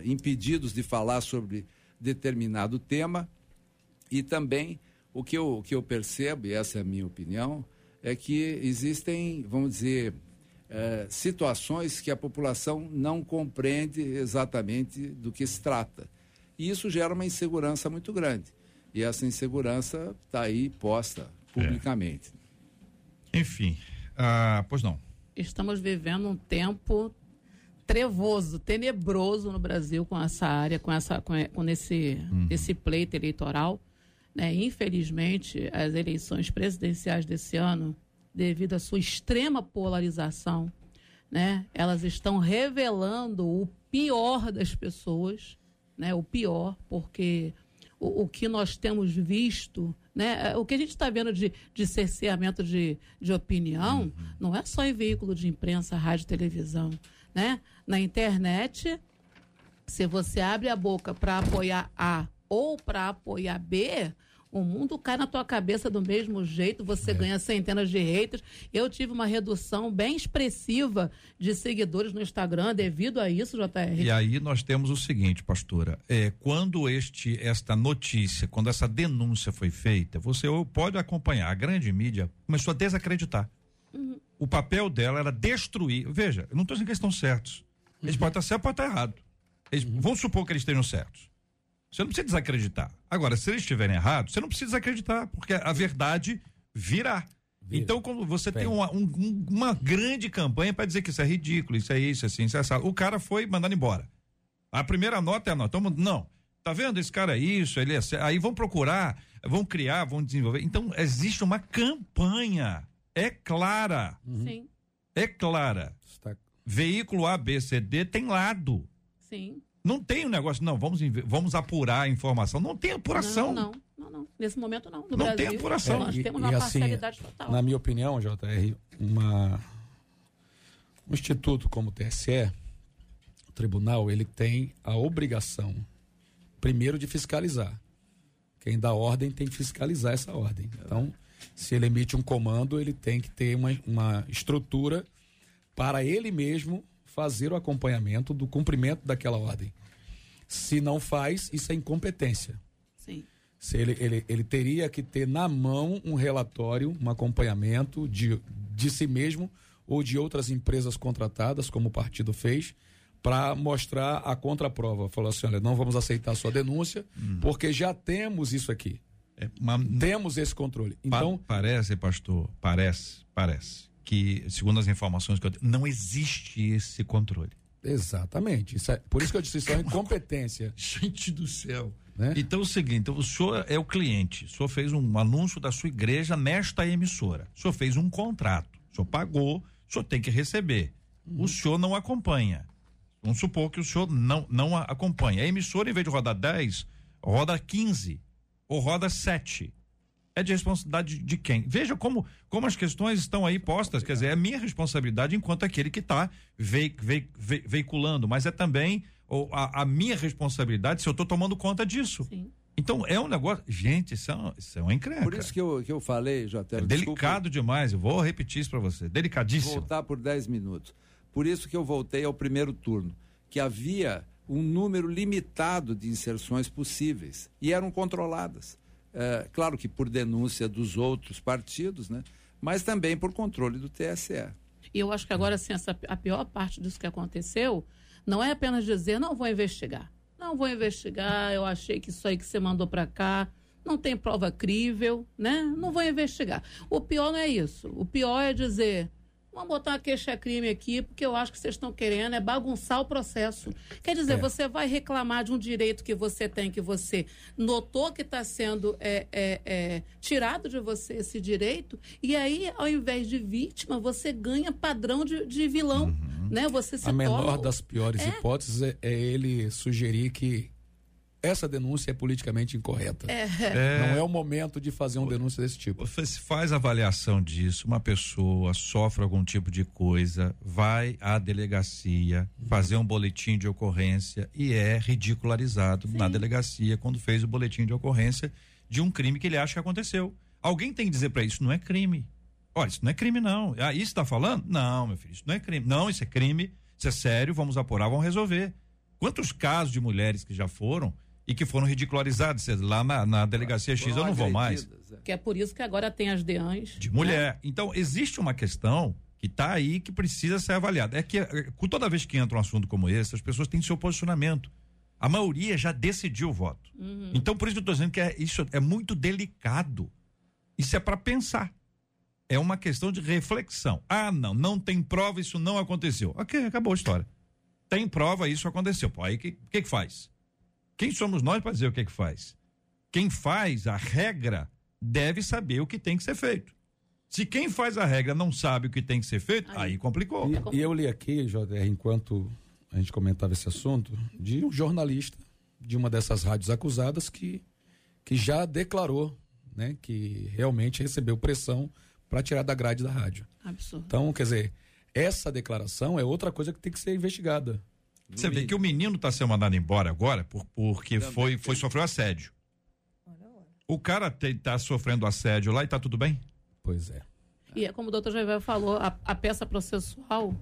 S5: impedidos de falar sobre determinado tema e também o que eu, o que eu percebo, e essa é a minha opinião, é que existem, vamos dizer, situações que a população não compreende exatamente do que se trata. E isso gera uma insegurança muito grande. E essa insegurança está aí posta publicamente.
S1: É. Enfim, ah, pois não.
S6: Estamos vivendo um tempo trevoso, tenebroso no Brasil com essa área, com essa, com, com esse, uhum. esse pleito eleitoral. Né? Infelizmente, as eleições presidenciais desse ano, devido à sua extrema polarização, né? elas estão revelando o pior das pessoas, né? o pior, porque o, o que nós temos visto, né? o que a gente está vendo de, de cerceamento de, de opinião, uhum. não é só em veículo de imprensa, rádio, televisão. Né? Na internet, se você abre a boca para apoiar A ou para apoiar B, o mundo cai na tua cabeça do mesmo jeito, você é. ganha centenas de haters. Eu tive uma redução bem expressiva de seguidores no Instagram devido a isso, JR.
S1: E aí nós temos o seguinte, pastora, é, quando este esta notícia, quando essa denúncia foi feita, você pode acompanhar, a grande mídia começou a desacreditar. Uhum. O papel dela era destruir. Veja, eu não estou dizendo que eles estão certos. Eles uhum. podem estar certos, podem estar errados. Eles, uhum. Vamos supor que eles estejam certos. Você não precisa desacreditar. Agora, se eles estiverem errados, você não precisa desacreditar, porque a verdade virá. Vira. Então, quando você Vem. tem uma, um, uma grande campanha para dizer que isso é ridículo, isso é isso, assim, isso é assim, o cara foi mandado embora. A primeira nota é a nota. Não. Tá vendo? Esse cara é isso, ele é. Aí vão procurar, vão criar, vão desenvolver. Então, existe uma campanha. É clara.
S6: Uhum. Sim.
S1: É clara. Está... Veículo A, B, C, D tem lado.
S6: Sim.
S1: Não tem um negócio, não, vamos, vamos apurar a informação. Não tem apuração.
S6: Não, não, não, não. Nesse momento não.
S1: No não Brasil, tem apuração.
S6: Nós é, temos uma assim, parcialidade total.
S2: Na minha opinião, JR, uma, um instituto como o TSE, o tribunal, ele tem a obrigação, primeiro, de fiscalizar. Quem dá ordem tem que fiscalizar essa ordem. Então, se ele emite um comando, ele tem que ter uma, uma estrutura para ele mesmo fazer o acompanhamento do cumprimento daquela ordem. Se não faz, isso é incompetência.
S6: Sim.
S2: Se ele, ele, ele teria que ter na mão um relatório, um acompanhamento de, de si mesmo ou de outras empresas contratadas, como o partido fez, para mostrar a contraprova. Falou assim: olha, não vamos aceitar a sua denúncia, hum. porque já temos isso aqui. É, uma... Temos esse controle. Então,
S1: pa parece, pastor, parece, parece que, segundo as informações que eu tenho, não existe esse controle.
S2: Exatamente. Isso é, por isso que eu disse isso é incompetência.
S1: Gente do céu. Né? Então é o seguinte, então, o senhor é o cliente, o senhor fez um anúncio da sua igreja nesta emissora, o senhor fez um contrato, o senhor pagou, o senhor tem que receber. Uhum. O senhor não acompanha. Vamos supor que o senhor não, não acompanha. A emissora, em vez de rodar 10, roda 15 ou roda 7 é de responsabilidade de quem? Veja como, como as questões estão aí postas, quer dizer, é minha responsabilidade enquanto aquele que está ve, ve, ve, veiculando, mas é também ou, a, a, minha responsabilidade se eu estou tomando conta disso.
S6: Sim.
S1: Então é um negócio. Gente, isso é, um, isso é uma encrenca.
S5: Por isso que eu, que eu falei, Jota. É
S1: delicado demais, eu vou repetir isso para você. Delicadíssimo.
S5: Vou voltar por 10 minutos. Por isso que eu voltei ao primeiro turno, que havia um número limitado de inserções possíveis e eram controladas. É, claro que por denúncia dos outros partidos, né? mas também por controle do TSE.
S6: E eu acho que agora, assim, essa, a pior parte disso que aconteceu não é apenas dizer, não vou investigar. Não vou investigar, eu achei que isso aí que você mandou para cá não tem prova crível, né? Não vou investigar. O pior não é isso. O pior é dizer, vamos botar uma queixa-crime aqui, porque eu acho que vocês estão querendo é bagunçar o processo. Quer dizer, é. você vai reclamar de um direito que você tem, que você notou que está sendo é, é, é, tirado de você esse direito, e aí, ao invés de vítima, você ganha padrão de, de vilão. Uhum. Né? Você se
S2: A menor das piores é. hipóteses é, é ele sugerir que essa denúncia é politicamente incorreta. É. É. Não é o momento de fazer uma denúncia desse tipo.
S1: Você faz avaliação disso, uma pessoa sofre algum tipo de coisa, vai à delegacia fazer um boletim de ocorrência e é ridicularizado Sim. na delegacia quando fez o boletim de ocorrência de um crime que ele acha que aconteceu. Alguém tem que dizer para isso, não é crime. Olha, isso não é crime não. Ah, isso está falando? Não, meu filho, isso não é crime. Não, isso é crime, isso é sério, vamos apurar, vamos resolver. Quantos casos de mulheres que já foram e que foram ridicularizadas. Lá na, na delegacia X eu não vou mais.
S6: É. Que é por isso que agora tem as deãs.
S1: De mulher. Né? Então, existe uma questão que está aí que precisa ser avaliada. É que é, toda vez que entra um assunto como esse, as pessoas têm seu posicionamento. A maioria já decidiu o voto. Uhum. Então, por isso que eu estou dizendo que é, isso é muito delicado. Isso é para pensar. É uma questão de reflexão. Ah, não, não tem prova, isso não aconteceu. Ok, acabou a história. Tem prova, isso aconteceu. Pô, aí o que, que, que faz? Quem somos nós para dizer o que é que faz? Quem faz a regra deve saber o que tem que ser feito. Se quem faz a regra não sabe o que tem que ser feito, aí, aí complicou.
S2: E, e, eu li aqui, JR, enquanto a gente comentava esse assunto, de um jornalista de uma dessas rádios acusadas que, que já declarou né, que realmente recebeu pressão para tirar da grade da rádio.
S6: Absurdo.
S2: Então, quer dizer, essa declaração é outra coisa que tem que ser investigada.
S1: Você vê que o menino está sendo mandado embora agora por, porque foi, foi sofreu assédio. O cara está sofrendo assédio lá e está tudo bem?
S2: Pois é.
S6: E é como o doutor Javier falou, a, a peça processual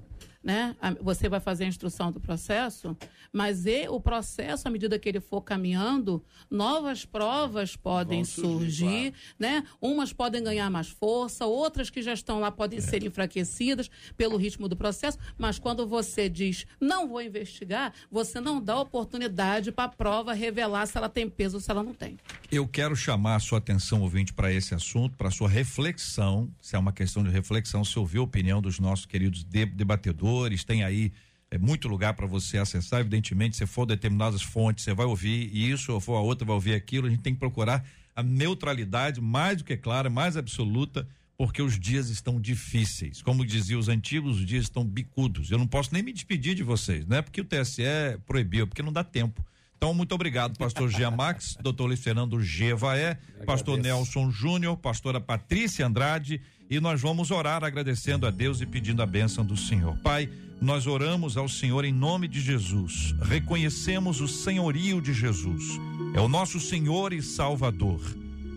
S6: né? Você vai fazer a instrução do processo, mas e, o processo, à medida que ele for caminhando, novas provas podem surgir, surgir claro. né? Umas podem ganhar mais força, outras que já estão lá podem é. ser enfraquecidas pelo ritmo do processo, mas quando você diz não vou investigar, você não dá oportunidade para a prova revelar se ela tem peso ou se ela não tem.
S1: Eu quero chamar a sua atenção, ouvinte, para esse assunto, para sua reflexão, se é uma questão de reflexão, se ouvir a opinião dos nossos queridos debatedores tem aí é, muito lugar para você acessar. Evidentemente, se for determinadas fontes, você vai ouvir isso, ou for a outra, vai ouvir aquilo. A gente tem que procurar a neutralidade mais do que clara, mais absoluta, porque os dias estão difíceis. Como diziam os antigos, os dias estão bicudos. Eu não posso nem me despedir de vocês, não é porque o TSE proibiu, porque não dá tempo. Então, muito obrigado, pastor Gia Max, doutor Luiz Fernando Gevaé, pastor Nelson Júnior, pastora Patrícia Andrade e nós vamos orar agradecendo a Deus e pedindo a bênção do Senhor. Pai, nós oramos ao Senhor em nome de Jesus. Reconhecemos o senhorio de Jesus. É o nosso Senhor e Salvador.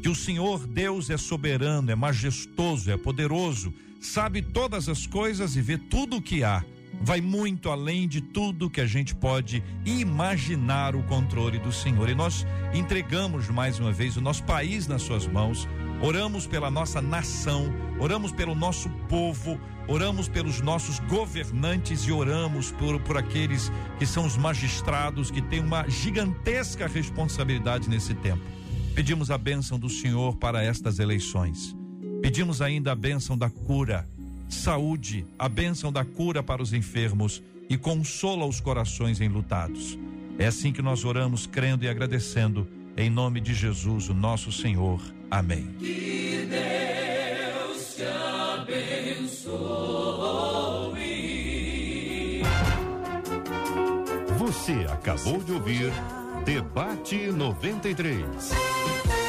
S1: Que o Senhor Deus é soberano, é majestoso, é poderoso, sabe todas as coisas e vê tudo o que há. Vai muito além de tudo que a gente pode imaginar o controle do Senhor. E nós entregamos mais uma vez o nosso país nas suas mãos oramos pela nossa nação, oramos pelo nosso povo, oramos pelos nossos governantes e oramos por, por aqueles que são os magistrados que têm uma gigantesca responsabilidade nesse tempo. Pedimos a bênção do Senhor para estas eleições. Pedimos ainda a bênção da cura, saúde, a bênção da cura para os enfermos e consola os corações enlutados. É assim que nós oramos, crendo e agradecendo, em nome de Jesus, o nosso Senhor. Amém.
S7: Que Deus te abençoe.
S8: Você acabou de ouvir Debate 93.